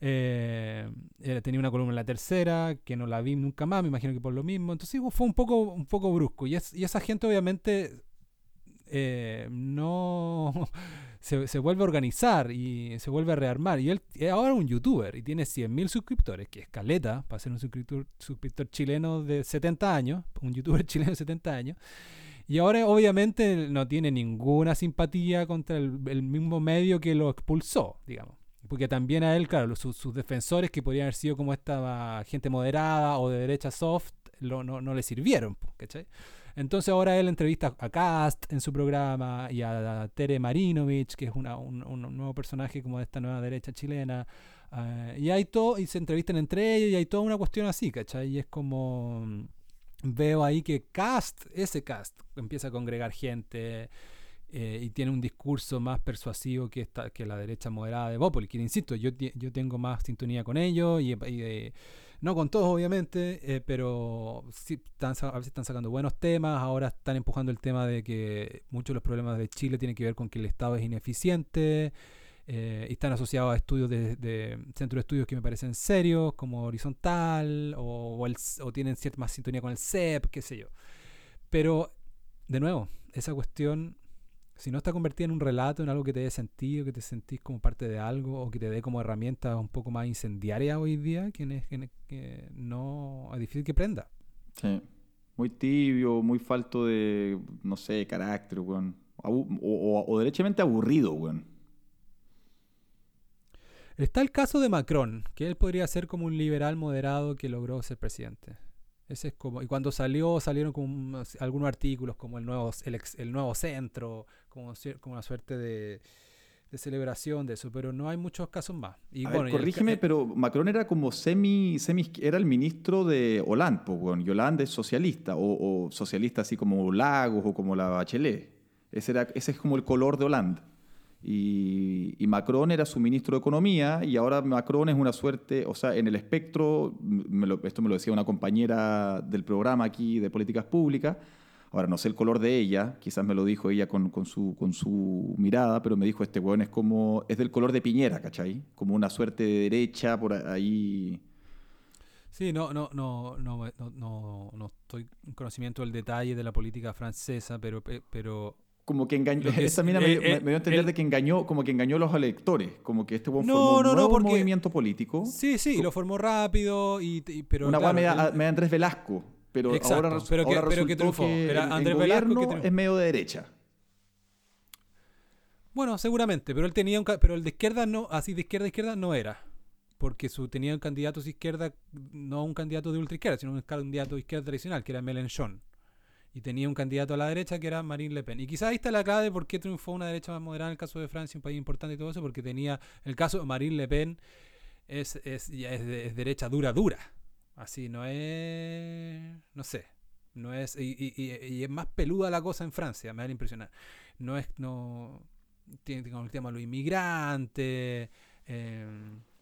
Eh, tenía una columna en la tercera, que no la vi nunca más, me imagino que por lo mismo. Entonces fue un poco, un poco brusco. Y, y esa gente obviamente eh, no se, vuelve a organizar y se vuelve a rearmar. Y él es ahora un youtuber y tiene 100.000 suscriptores, que es caleta para ser un suscriptor, suscriptor chileno de 70 años, un youtuber chileno de 70 años. Y ahora obviamente no tiene ninguna simpatía contra el, mismo medio que lo expulsó, digamos. Porque también a él, claro, sus, defensores, que podrían haber sido como esta gente moderada o de derecha soft, no, no le sirvieron, ¿cachai? Entonces ahora él entrevista a Cast en su programa y a, Tere Marinovich, que es un, nuevo personaje como de esta nueva derecha chilena. Eh, y hay todo, y se entrevistan entre ellos y hay toda una cuestión así, ¿cachai? Y es como mm, veo ahí que Cast, ese Cast, empieza a congregar gente. Eh, y tiene un discurso más persuasivo que, esta, que la derecha moderada de Bópoli, que insisto, yo, yo tengo más sintonía con ellos y, y no con todos, obviamente, eh, pero sí están, a veces están sacando buenos temas. Ahora están empujando el tema de que muchos de los problemas de Chile tienen que ver con que el Estado es ineficiente. Eh, y están asociados a estudios de, de centros de estudios que me parecen serios, como Horizontal, o, o tienen cierta más sintonía con el CEP, qué sé yo. Pero, de nuevo, esa cuestión si no está convertida en un relato, en algo que te dé sentido, que te sentís como parte de algo o que te dé como herramienta un poco más incendiaria hoy día, que, que no es difícil que prenda. Sí. Muy tibio, muy falto de, no sé, carácter, weón. O, o, derechamente aburrido, weón. Está el caso de Macron, que él podría ser como un liberal moderado que logró ser presidente. Ese es como, y cuando salió, salieron como algunos artículos como el nuevo, el, nuevo centro, como, como una suerte de, celebración de eso, pero no hay muchos casos más. Y bueno, corrígeme, pero Macron era como semi, semi, era el ministro de Hollande, pues, bueno, y Hollande es socialista, o, socialista así como Lagos o como la Bachelet. Ese, era, ese es como el color de Hollande. Y, Macron era su ministro de Economía y ahora Macron es una suerte, o sea, en el espectro, esto me lo decía una compañera del programa aquí de políticas públicas, ahora no sé el color de ella, quizás me lo dijo ella con, su, con su mirada, pero me dijo, este weón es como, es del color de Piñera, ¿cachai? Como una suerte de derecha por ahí. Sí, no, no, no, no, no, no, estoy en conocimiento del detalle de la política francesa, pero, pero como que engañó, esa mina me, eh, dio a entender de que engañó, como que engañó a los electores, como que este buen formó un nuevo movimiento político. Sí, sí, lo formó rápido y, pero una claro, me, da Andrés Velasco, pero ahora, pero que, ahora resultó que, Era Andrés el Velasco es medio de derecha. Bueno, seguramente, pero él tenía un pero el de izquierda no, así de izquierda a izquierda no era. Porque su, tenía un candidato de izquierda, no un candidato de ultra izquierda, sino un candidato de izquierda tradicional, que era Mélenchon y tenía un candidato a la derecha que era Marine Le Pen. Y quizás ahí está la clave de por qué triunfó una derecha más moderada en el caso de Francia, un país importante y todo eso, porque tenía, el caso de Marine Le Pen es, es, es, derecha dura, dura. Así, no es, no sé, no es, y, y, es más peluda la cosa en Francia, me da la impresión. No es, no, tiene con el tema de los inmigrantes. Eh,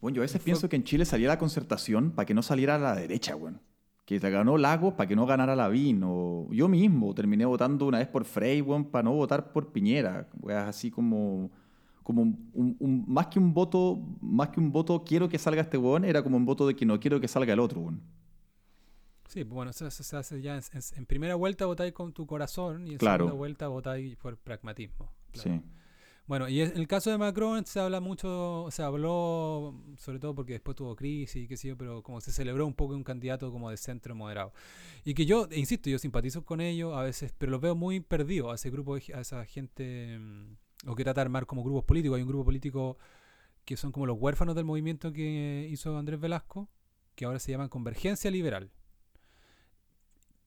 bueno, yo a veces pienso que en Chile salía la concertación para que no saliera a la derecha, bueno que se ganó Lagos para que no ganara Lavín. O yo mismo terminé votando una vez por Frey, para no votar por Piñera. así como, como un, más que un voto, más que un voto quiero que salga este weón, era como un voto de que no quiero que salga el otro weón. Sí, bueno, eso, se hace ya en, primera vuelta votáis con tu corazón y en segunda vuelta votáis por pragmatismo. Sí. Bueno, y en el caso de Macron se habla mucho, se habló, sobre todo porque después tuvo crisis y qué sé yo, pero como se celebró un poco un candidato como de centro moderado. Y que yo, insisto, yo simpatizo con ellos a veces, pero los veo muy perdidos a ese grupo, a esa gente, mm, o que trata de armar como grupos políticos. Hay un grupo político que son como los huérfanos del movimiento que hizo Andrés Velasco, que ahora se llaman Convergencia Liberal.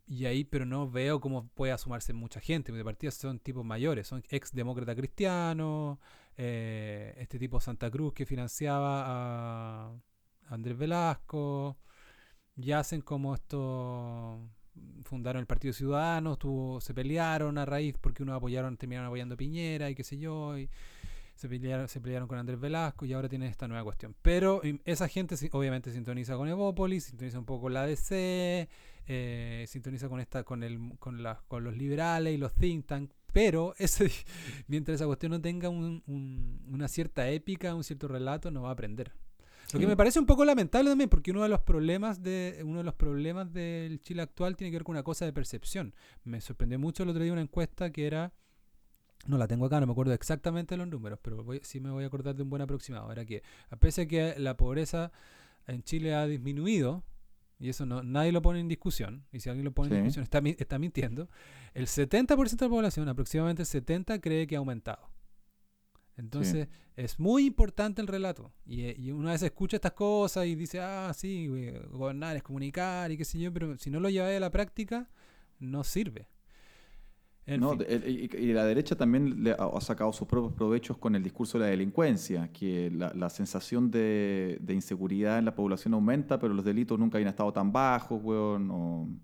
Y ahí, pero no veo cómo puede sumarse mucha gente. De partida son tipos mayores, son ex demócrata cristianos, eh, este tipo Santa Cruz que financiaba a Andrés Velasco, ya hacen como esto, fundaron el Partido Ciudadano, tuvo, se pelearon a raíz porque uno apoyaron, terminaron apoyando a Piñera y qué sé yo, y se pelearon, se pelearon con Andrés Velasco y ahora tienen esta nueva cuestión. Pero esa gente obviamente sintoniza con Evópolis, sintoniza un poco con la ADC, eh, sintoniza con esta, con el, con, con los liberales y los think tank, pero ese, mientras esa cuestión no tenga una cierta épica, un cierto relato, no va a aprender. Lo que me parece un poco lamentable también, porque uno de los problemas de uno de los problemas del Chile actual tiene que ver con una cosa de percepción. Me sorprendió mucho el otro día una encuesta que era no la tengo acá, no me acuerdo exactamente los números, pero sí me voy a acordar de un buen aproximado. Era que, a pesar de que la pobreza en Chile ha disminuido, y eso no, nadie lo pone en discusión, y si alguien lo pone en discusión está, está mintiendo, el 70% de la población, aproximadamente el 70%, cree que ha aumentado. Entonces, es muy importante el relato. Y, y, una vez escucha estas cosas y dice, ah, sí, gobernar es comunicar y qué sé yo, pero si no lo lleva a la práctica, no sirve. No, y, la derecha también le ha, sacado sus propios provechos con el discurso de la delincuencia, que la, sensación de, inseguridad en la población aumenta, pero los delitos nunca habían estado tan bajos, weón.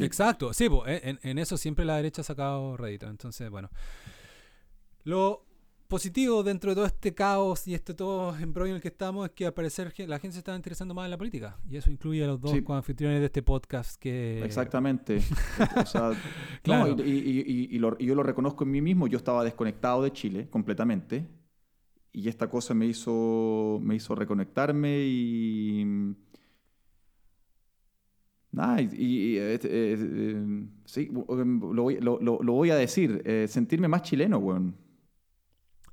Exacto, sí, en, en, eso siempre la derecha ha sacado rédito. Entonces, bueno. Lo positivo dentro de todo este caos y este todo embrollo en el que estamos es que al parecer la gente se está interesando más en la política. Y eso incluye a los dos anfitriones de este podcast que... Exactamente. y, yo lo reconozco en mí mismo. Yo estaba desconectado de Chile completamente. Y esta cosa me hizo, me hizo reconectarme y... Nada, y, eh, eh, eh, sí, lo voy, lo, lo, voy a decir, sentirme más chileno, weón.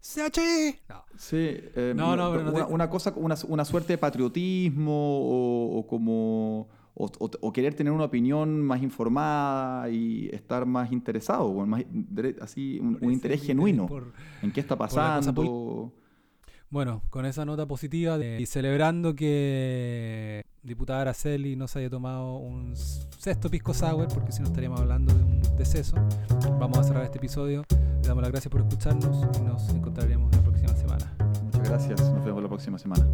¡CHI! No. Sí, eh, no, no, una, una, cosa, una, una, suerte de patriotismo o, como. O, querer tener una opinión más informada y estar más interesado, más, así, un, interés genuino en qué está pasando. Bueno, con esa nota positiva y celebrando que diputada Araceli no haya tomado un sexto pisco sour, porque si no estaríamos hablando de un deceso, vamos a cerrar este episodio. Le damos las gracias por escucharnos y nos encontraremos la próxima semana. Muchas gracias, nos vemos la próxima semana.